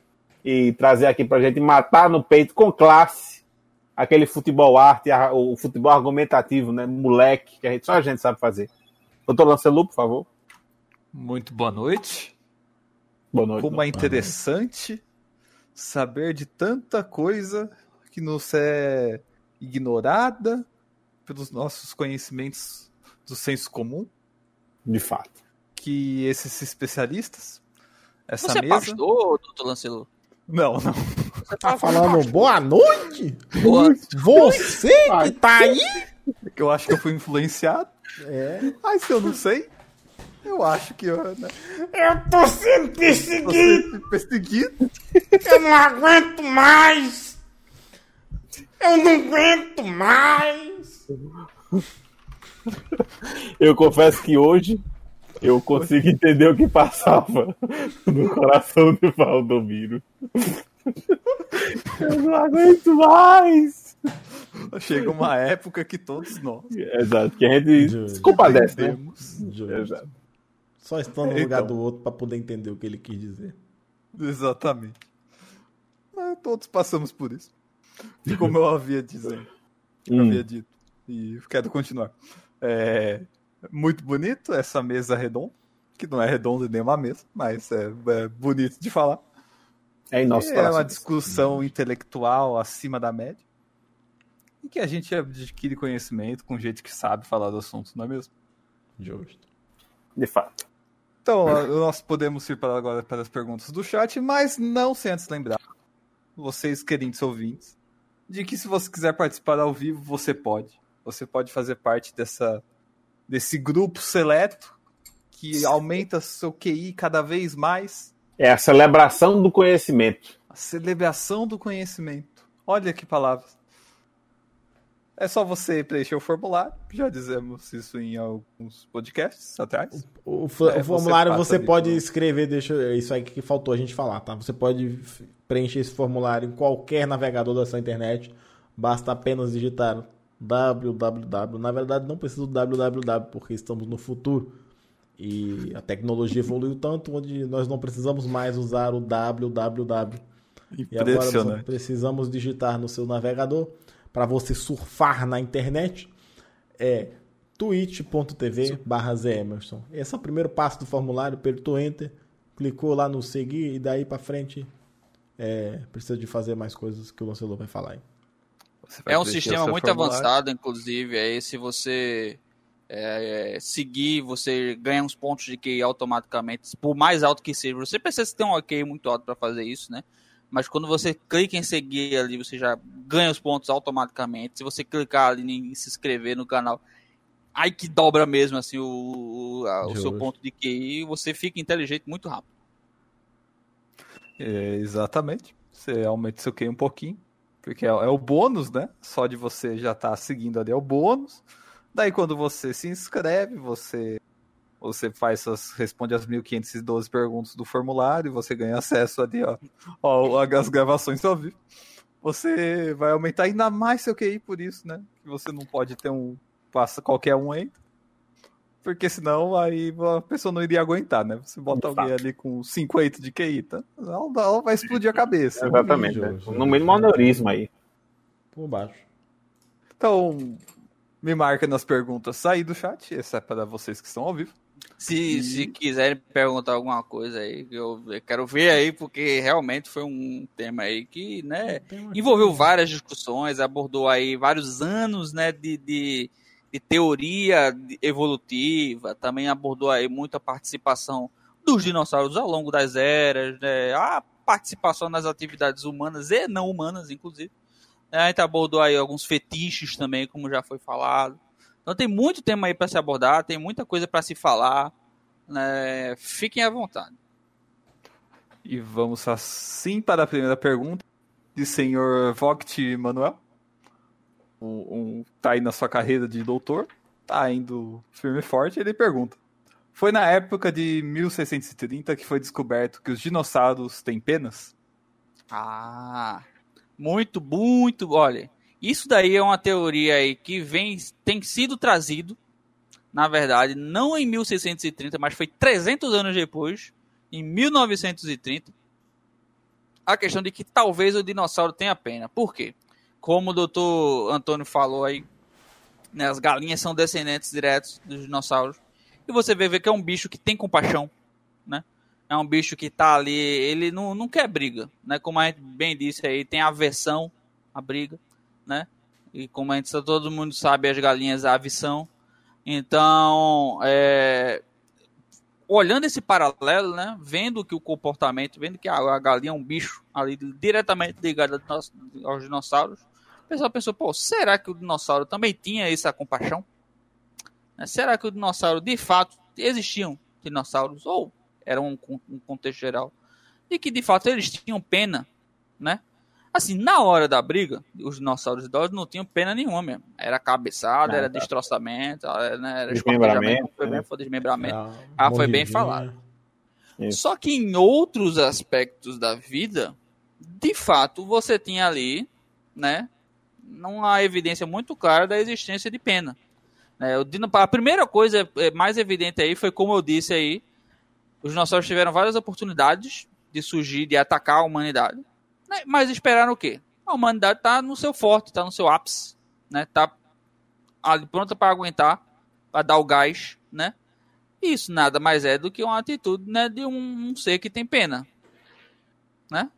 e trazer aqui pra gente matar no peito com classe aquele futebol arte, a- o futebol argumentativo, né? Moleque, que a gente, só a gente sabe fazer. Doutor Lancelu, por favor. Muito boa noite. Boa noite. Como é interessante saber de tanta coisa que nos é ignorada pelos nossos conhecimentos do senso comum, De fato. que esses especialistas, essa Você é mesa. pastor, doutor Lancelo? Não, não. Você Tá falando boa noite? Boa. Você que tá aí? que eu acho que eu fui influenciado. É. Mas se eu não sei, eu acho que eu né, Eu tô sendo tô perseguido, perseguido. eu não aguento mais. Eu não aguento mais. Eu confesso que hoje eu consigo entender o que passava no coração de Valdomiro. Eu não aguento mais! Chega uma época que todos nós Exato, que a gente se compadece, né? Exato. Só estando no lugar Então. do outro pra poder entender o que ele quis dizer. Exatamente. Ah, Todos passamos por isso. E como eu havia dizendo, eu Hum. havia dito, e quero continuar. É muito bonito essa mesa redonda, que não é redonda nem uma mesa, mas é, é bonito de falar. É em nosso é uma discussão intelectual acima da média. E que a gente adquire conhecimento com gente que sabe falar do assunto, não é mesmo? Justo. De fato. Então, nós podemos ir para agora para as perguntas do chat, mas não sem antes lembrar, vocês queridos ouvintes, de que se você quiser participar ao vivo, você pode. Você pode fazer parte dessa, desse grupo seleto que aumenta seu QI cada vez mais. É a celebração do conhecimento. A celebração do conhecimento. Olha que palavras. É só você preencher o formulário. Já dizemos isso em alguns podcasts atrás. O, fo- É, o formulário você você, pode escrever, deixa é isso aí que faltou a gente falar, tá? Você pode preencher esse formulário em qualquer navegador da sua internet. Basta apenas digitar www. Na verdade, não precisa do www, porque estamos no futuro. E a tecnologia evoluiu tanto onde nós não precisamos mais usar o www. E agora precisamos digitar no seu navegador para você surfar na internet. É twitch.tv barra Emerson. Esse é o primeiro passo do formulário, apertou Enter, clicou lá no seguir e daí para frente é, precisa de fazer mais coisas que o Lancelot vai falar aí. Você vai É um sistema muito formulário. avançado, inclusive. Aí, se você é, seguir, você ganha uns pontos de QI automaticamente, por mais alto que seja. Você precisa ter um QI muito alto para fazer isso, né? Mas quando você clica em seguir ali, você já ganha os pontos automaticamente. Se você clicar ali em se inscrever no canal, aí que dobra mesmo assim o, o, a- o seu ponto de QI, você fica inteligente muito rápido. É, exatamente. Você aumenta seu QI um pouquinho. Porque é, é o bônus, né? Só de você já estar seguindo ali é o bônus. Daí quando você se inscreve, você você faz suas, responde as 1512 perguntas do formulário, você ganha acesso ali, ó, ó às gravações ao vivo. Você vai aumentar ainda mais seu QI por isso, né? Que você não pode ter um passa qualquer um entra. Porque senão aí a pessoa não iria aguentar, né? Você bota De alguém ali com 50 de QI, tá? Ela, ela vai explodir a cabeça. Exatamente. né? No mínimo aneurisma aí. Por baixo. Então, me marca nas perguntas aí do chat. Essa é para vocês que estão ao vivo. Se, se quiserem perguntar alguma coisa aí, eu, eu quero ver aí, porque realmente foi um tema aí que, né, envolveu várias discussões, abordou aí vários anos, né, de, de, de teoria evolutiva, também abordou aí muita participação dos dinossauros ao longo das eras, né, a participação nas atividades humanas e não humanas, inclusive. A gente abordou aí alguns fetiches também, como já foi falado. Então tem muito tema aí para se abordar, tem muita coisa para se falar. Né? Fiquem à vontade. E vamos assim para a primeira pergunta de senhor Vogt Manuel. Um, um, tá aí na sua carreira de doutor, tá indo firme e forte. Ele pergunta: Foi na época de 1630 que foi descoberto que os dinossauros têm penas? Ah, muito, muito. Olha, isso daí é uma teoria aí que vem, tem sido trazido, na verdade, não em 1630, mas foi 300 anos depois, em 1930, a questão de que talvez o dinossauro tenha pena. Por quê? Como o doutor Antônio falou aí, né, as galinhas são descendentes diretos dos dinossauros. E você vê, vê que é um bicho que tem compaixão, né? É um bicho que tá ali, ele não, não quer briga, né? Como a gente bem disse aí, tem aversão à briga, né? E como a gente todo mundo sabe, as galinhas avição. Então, é, olhando esse paralelo, né? Vendo que o comportamento, vendo que a, galinha é um bicho ali diretamente ligado aos, aos dinossauros, o pessoal pensou, pô, será que o dinossauro também tinha essa compaixão? Né? Será que o dinossauro, de fato, existiam dinossauros? Ou era um, um contexto geral? E que, de fato, eles tinham pena, né? Assim, na hora da briga, os dinossauros idosos não tinham pena nenhuma mesmo. Era cabeçada, Não, era tá. destroçamento, era, né, era Desmembramento, foi né? bem, foi desmembramento. Ah, Ah, foi bem falado. Isso. Só que em outros aspectos da vida, de fato, você tinha ali, né, uma evidência muito clara da existência de pena. Né, o dino- a primeira coisa é, mais evidente aí foi, como eu disse aí, os dinossauros tiveram várias oportunidades de surgir, de atacar a humanidade, mas esperaram o quê? A humanidade está no seu forte, está no seu ápice, né, tá ali pronta para aguentar, para dar o gás, né? Isso nada mais é do que uma atitude né, de um, um ser que tem pena. Né?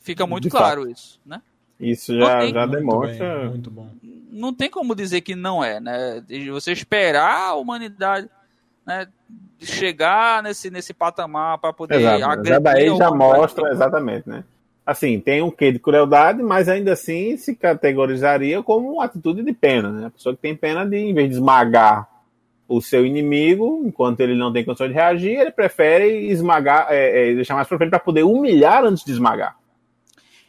Fica muito De claro isso. Né? Isso já, Ok. já Muito demonstra. bem, muito bom. Não tem como dizer que não é. Né? De Você esperar a humanidade né, chegar nesse, nesse patamar para poder Exato. Já agredir daí a já mostra exatamente, né? Assim, tem um quê de crueldade, mas ainda assim se categorizaria como uma atitude de pena, né? A pessoa que tem pena de, em vez de esmagar o seu inimigo, enquanto ele não tem condição de reagir, ele prefere esmagar, é, é, deixar mais pra frente para poder humilhar antes de esmagar.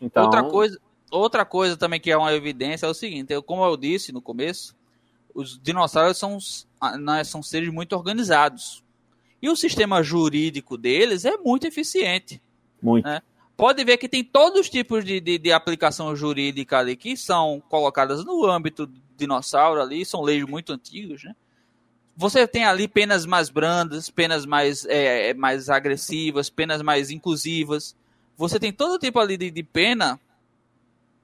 Então, Outra coisa, outra coisa também que é uma evidência é o seguinte, eu, como eu disse no começo, os dinossauros são, ah, né, são seres muito organizados. E o sistema jurídico deles é muito eficiente. muito. né? Pode ver que tem todos os tipos de, de, de aplicação jurídica ali que são colocadas no âmbito do dinossauro ali, são leis muito antigas, né? Você tem ali penas mais brandas, penas mais, é, é, mais agressivas, penas mais inclusivas. Você tem todo tipo ali de, de pena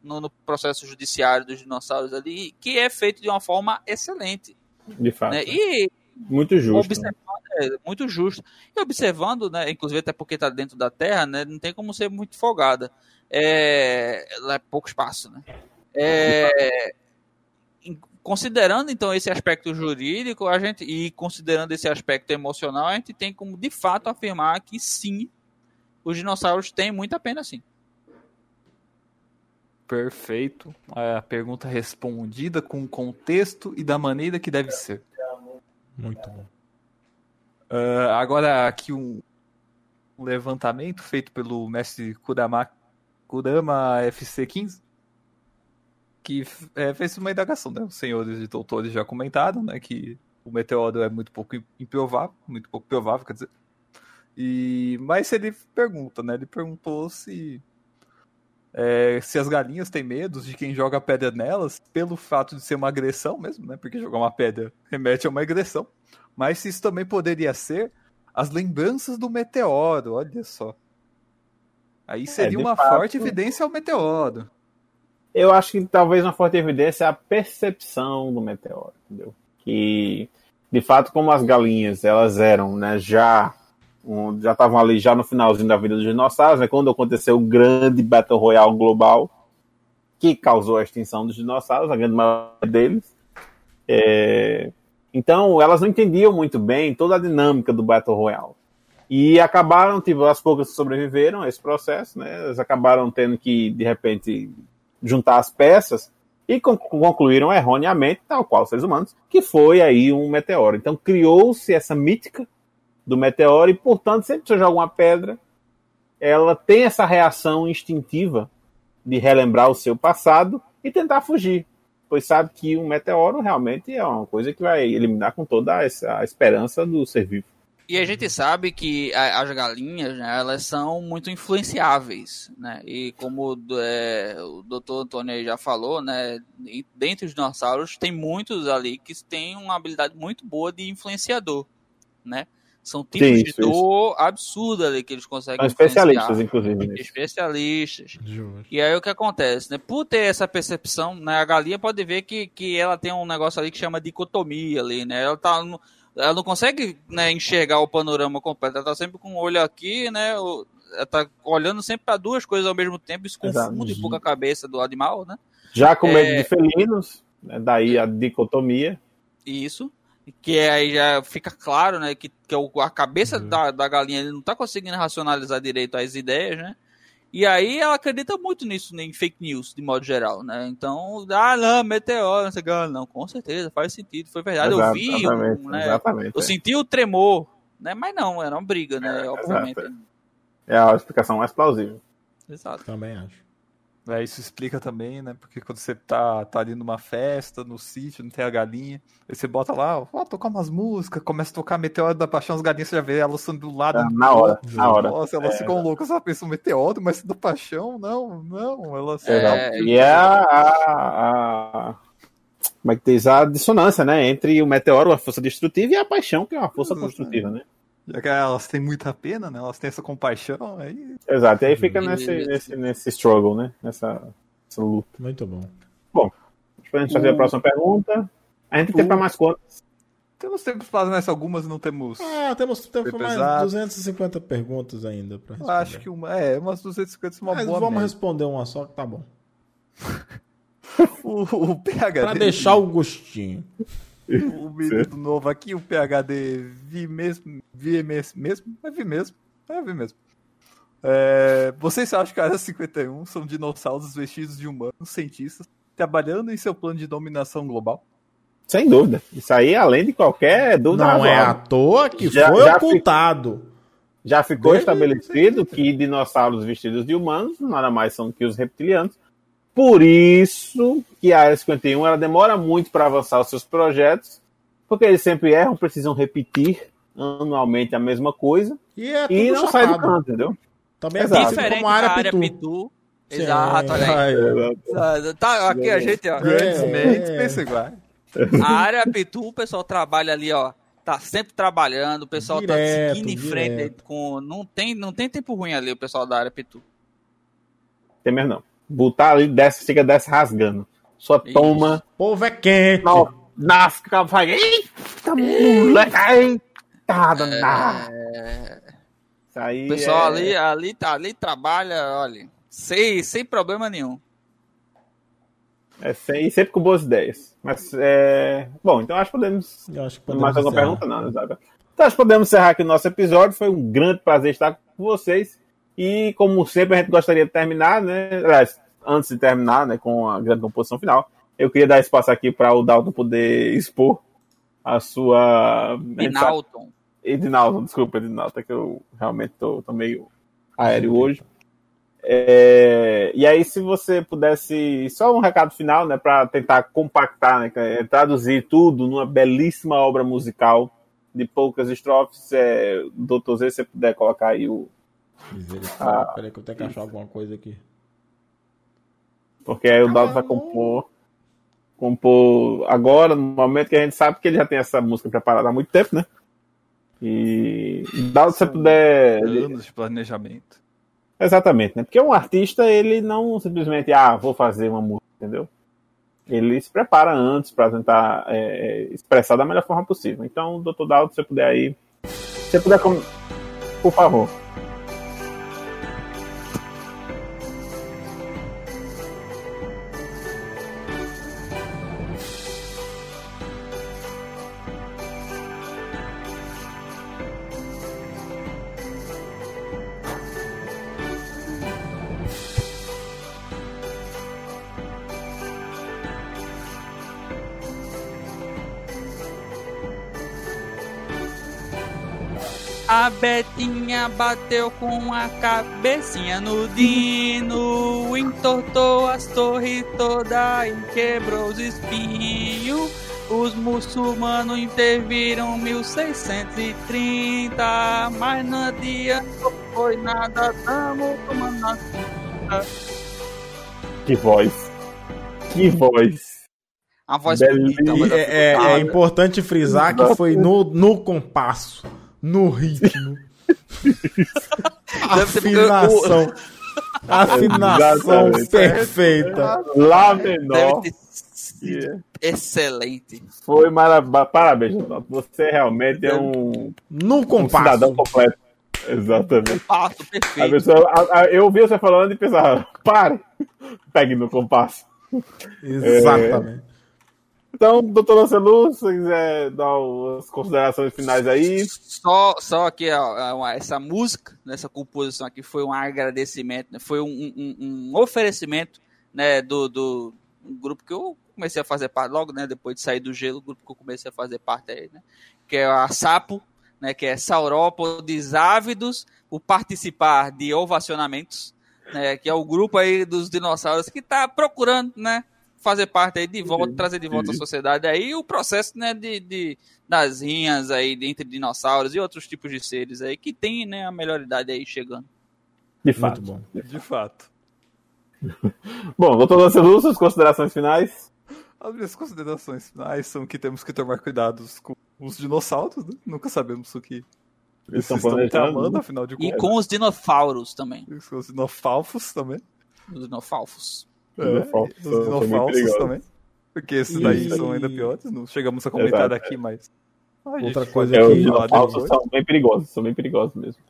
no, no processo judiciário dos dinossauros ali, que é feito de uma forma excelente. De fato. Né? E Muito justo. né? observando, é, muito justo. E observando, né, inclusive até porque está dentro da Terra, né, não tem como ser muito folgada. É, lá é pouco espaço, né? É, considerando então esse aspecto jurídico, a gente e considerando esse aspecto emocional, a gente tem como de fato afirmar que sim, os dinossauros têm muita pena sim. Perfeito. É a pergunta respondida com o contexto e da maneira que deve ser. Muito bom. Ah, agora, aqui um, levantamento feito pelo mestre Kurama, Kurama FC15, que é, fez uma indagação, né? Os senhores e doutores já comentaram, né? Que o meteoro é muito pouco improvável, muito pouco provável, quer dizer. E, mas ele pergunta, né? Ele perguntou se é, se as galinhas têm medo de quem joga pedra nelas, pelo fato de ser uma agressão mesmo, né? Porque jogar uma pedra remete a uma agressão. Mas se isso também poderia ser as lembranças do meteoro, olha só. Aí seria de uma fato. forte evidência ao meteoro. Eu acho que talvez uma forte evidência é a percepção do meteoro, entendeu? Que, de fato, como as galinhas, elas eram, né, já um, já estavam ali já no finalzinho da vida dos dinossauros, né, quando aconteceu o grande Battle Royale global, que causou a extinção dos dinossauros, a grande maioria deles. É, Então, elas não entendiam muito bem toda a dinâmica do Battle Royale. E acabaram, tipo, as poucas que sobreviveram a esse processo, né? Elas acabaram tendo que, de repente, juntar as peças e con- concluíram erroneamente, tal qual os seres humanos, que foi aí um meteoro. Então criou-se essa mítica do meteoro e, portanto, sempre que você joga uma pedra, ela tem essa reação instintiva de relembrar o seu passado e tentar fugir, pois sabe que um meteoro realmente é uma coisa que vai eliminar com toda essa esperança do ser vivo. E a gente sabe que as galinhas, né, elas são muito influenciáveis, né? E como é, o doutor Antônio já falou, né? Dentre os dinossauros, tem muitos ali que têm uma habilidade muito boa de influenciador, né? São tipos Sim, de isso, dor absurda ali que eles conseguem São especialistas, inclusive, nisso. Especialistas. Justo. E aí o que acontece, né? Por ter essa percepção, né? A galinha pode ver que, que ela tem um negócio ali que chama dicotomia ali, né? Ela tá no- ela não consegue né, enxergar o panorama completo, ela tá sempre com o olho aqui, né? o- Ela tá olhando sempre para duas coisas ao mesmo tempo, isso Exato. confunde um pouco a cabeça do animal, né? Já com medo É. de felinos, né, daí a dicotomia. Isso. Que aí já fica claro, né? Que, que o- a cabeça Uhum. da, da galinha ele não tá conseguindo racionalizar direito as ideias, né? E aí ela acredita muito nisso, né, em fake news, de modo geral, né? Então, ah, não, meteoro, não sei o que, ah, não, com certeza, faz sentido, foi verdade, eu Exato, vi, exatamente, um, né? exatamente. Eu é. senti o tremor, né? Mas não, era uma briga, né? Obviamente. É a explicação mais plausível. Exato. Também acho. É, isso explica também, né? Porque quando você tá, tá ali numa festa, no sítio, não tem a galinha, aí você bota lá, ó, tocar umas músicas, começa a tocar Meteoro da Paixão, as galinhas você já vê elas são do lado. Do na hora, outro. na hora. Nossa, elas É. ficam loucas, ela pensa Meteoro, mas da Paixão, não, não, elas... É, E é a, a- a- Como é que diz? A dissonância, né? Entre o meteoro, a força destrutiva, e a paixão, que é uma força Exato. construtiva, né? Já que elas têm muita pena, né? Elas têm essa compaixão, aí... Exato. E aí fica Isso. nesse, nesse, nesse struggle, né? Nessa, nessa luta. Muito bom. Pra gente fazer a próxima pergunta. A gente tem pra mais quantas? Temos tempo para mais algumas, não temos... Ah, temos tempo Foi mais pesado. 250 perguntas ainda pra Eu responder. acho que uma, é, umas 250 é uma Mas boa vamos média. responder uma só que tá bom. O, o PHD... Pra deixar o gostinho. O menino novo aqui, o PHD vi mesmo, vi mesmo, mesmo, é vi mesmo, é vi mesmo. É, vocês acham que a Área 51 são dinossauros vestidos de humanos, cientistas, trabalhando em seu plano de dominação global? Sem dúvida. Isso aí, além de qualquer dúvida Não é à razoável. toa que Já- foi já ocultado. Já ficou Desde estabelecido que dinossauros vestidos de humanos nada mais são que os reptilianos. Por isso que a Área 51 ela demora muito para avançar os seus projetos, porque eles sempre erram, precisam repetir anualmente a mesma coisa E é e não sai do chapado. canto, entendeu? Também é Exato. Diferente como da área área Pitu. Pitu. Exato, olha aí. Tá, Tá, aqui a gente, ó. Grandes É. mentes pensam igual. A área Pitu, o pessoal trabalha ali, ó. Tá sempre trabalhando, o pessoal tá Direto, seguindo em frente direto. com. Não tem, não tem tempo ruim ali, o pessoal da área Pitu. Tem mesmo não. Botar ali, desce, chega, desce rasgando. Só Ixi. toma. O povo é quente. Não, nasce, fica faz. Eita, moleque! Eita, danada! Isso aí. O pessoal é- ali, ali, tá- ali trabalha, olha, sem, sem problema nenhum. É, sem- e sempre com boas ideias. Mas, é... Bom, então acho que podemos. Eu acho que podemos Mais alguma pergunta? Não, né, Zaga? Então acho que podemos encerrar aqui o nosso episódio. Foi um grande prazer estar com vocês. E, como sempre, a gente gostaria de terminar, né? Aliás, antes de terminar, né, com a grande composição final, eu queria dar espaço aqui para o Dalton poder expor a sua. Pinalton. Edinaldo, desculpa, Edinaldo, é que eu realmente tô, tô meio aéreo hoje. É, e aí, se você pudesse, só um recado final, né, para tentar compactar, né, é traduzir tudo numa belíssima obra musical de poucas estrofes, é, doutor Z, se você puder colocar aí o. Misericórdia. Ah. Peraí que eu tenho que achar alguma coisa aqui. Porque aí o Dalton vai compor, compor agora, no momento que a gente sabe que ele já tem essa música preparada há muito tempo, né? E Dalton, se você puder. Anos de planejamento. Exatamente, né? Porque um artista, ele não simplesmente, ah, vou fazer uma música, entendeu? Ele se prepara antes para tentar é, expressar da melhor forma possível. Então, doutor Dalton, se você puder aí. Se você puder, com... por favor. Bateu com a cabecinha no dino, entortou as torres toda e quebrou os espinhos. Os muçulmanos interviram 1630, mas não adiantou, foi nada, tamo tomando a Que voz. Que voz. A voz bonita, É, é- é importante frisar que foi no, no compasso, no ritmo. Afinação. Afinação perfeita. Lá Deve menor. ter sido Yeah. excelente. Foi maravilhoso. Parabéns. Você realmente é um, No um compasso. cidadão completo. Exatamente. Passo A perfeito. pessoa, a- a- eu ouvi você falando e pensava, pare, pegue no compasso. Exatamente. Então, doutor Lancelot, se você quiser dar as considerações finais aí. Só, só aqui, ó, uma- essa música, nessa composição aqui, foi um agradecimento, né? foi um, um- um oferecimento né, do, do grupo que eu comecei a fazer parte logo, né? Depois de sair do gelo, o grupo que eu comecei a fazer parte aí, né? Que é a Sapo, né? Que é Saurópodes Ávidos, por participar de ovacionamentos. né, que é o grupo aí dos dinossauros que está procurando, né, fazer parte aí de volta, trazer de volta à sociedade aí o processo, né, de, de das rinhas aí entre dinossauros e outros tipos de seres aí que tem, né, a melhor idade aí chegando. De fato. Muito bom. De fato. Bom, doutor Lancelot, suas considerações finais? As minhas considerações finais são que temos que tomar cuidados com os dinossauros, né? Nunca sabemos o que Eles estão estão tramando, afinal de E contas. com os dinossauros também. Os dinofalfos também. Os dinofalfos. Os É, dinofalsos os perigosos. também. Porque esses daí são ainda piores. Não chegamos a comentar Exato, aqui, mas. a gente Outra pode coisa É, que- os depois. são bem perigosos, são bem perigosos mesmo.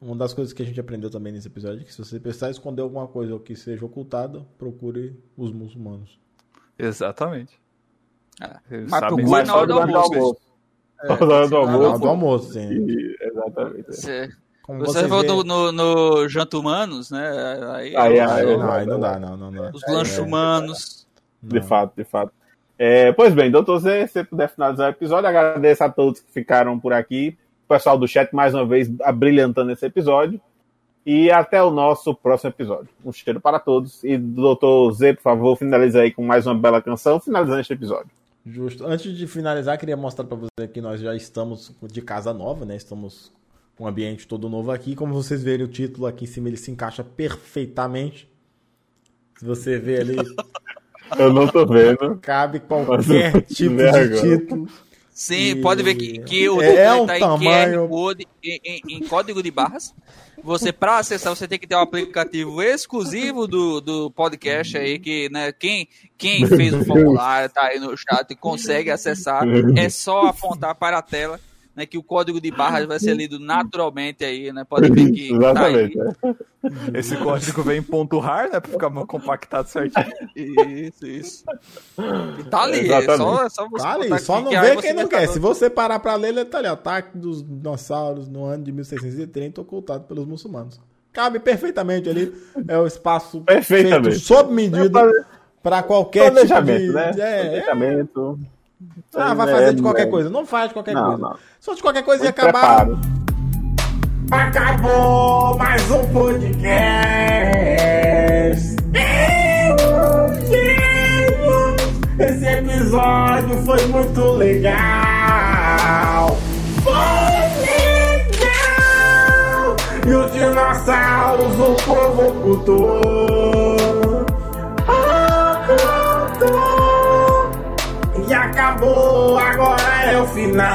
Uma das coisas que a gente aprendeu também nesse episódio é que se você precisar esconder alguma coisa ou que seja ocultada, procure os muçulmanos. Exatamente. É. Mas sabem procure mais na hora do sobre almoço. Na hora do almoço. sim. Exatamente. Você, Como você você for vê... no, no, no Janto Humanos, né? Aí, Aí, é aí, Não, aí não dá, não, não dá. os lanches humanos. De Não. fato, de fato. É, pois bem, doutor Zé, se você puder finalizar o episódio, agradeço a todos que ficaram por aqui. O pessoal do chat, mais uma vez, abrilhantando esse episódio. E até o nosso próximo episódio. Um cheiro para todos. E, doutor Zé, por favor, finalize aí com mais uma bela canção, finalizando este episódio. Justo. Antes de finalizar, queria mostrar pra você que nós já estamos de casa nova, né? Estamos um ambiente todo novo aqui. Como vocês verem, o título aqui em cima ele se encaixa perfeitamente. Se você ver ali, Eu não tô vendo. cabe qualquer tipo de título. Sim, E- pode ver que, que o É documento um tá em tamanho- QR Code, em, em- em código de barras. Você, para acessar, você tem que ter um aplicativo exclusivo do, do podcast aí, que né, quem, quem fez o formulário tá aí no chat e consegue acessar. É só apontar para a tela. Né, que o código de barras vai ser lido naturalmente aí, né? Pode ver que tá aí. Exatamente. é. Esse código vem em ponto rar, né? Pra ficar compactado certinho. Isso, isso. E tá ali, é só, é só você Tá ali, só não vê quem não vai quer. Se você parar pra ler, ele tá ali. Ataque dos dinossauros no ano de 1630 ocultado pelos muçulmanos. Cabe perfeitamente ali. É o espaço Perfeitamente. feito sob medida Plane- pra qualquer Planejamento, tipo de... né? É, é. Ah, vai É, fazer de qualquer é. coisa. Não faz de qualquer Não, coisa. não. Fosse de qualquer coisa ia Muito acabar. preparo. Acabou mais um podcast. Meu Deus, esse episódio foi muito legal. Foi legal. E os dinossauros, o povo acabou, agora é o final.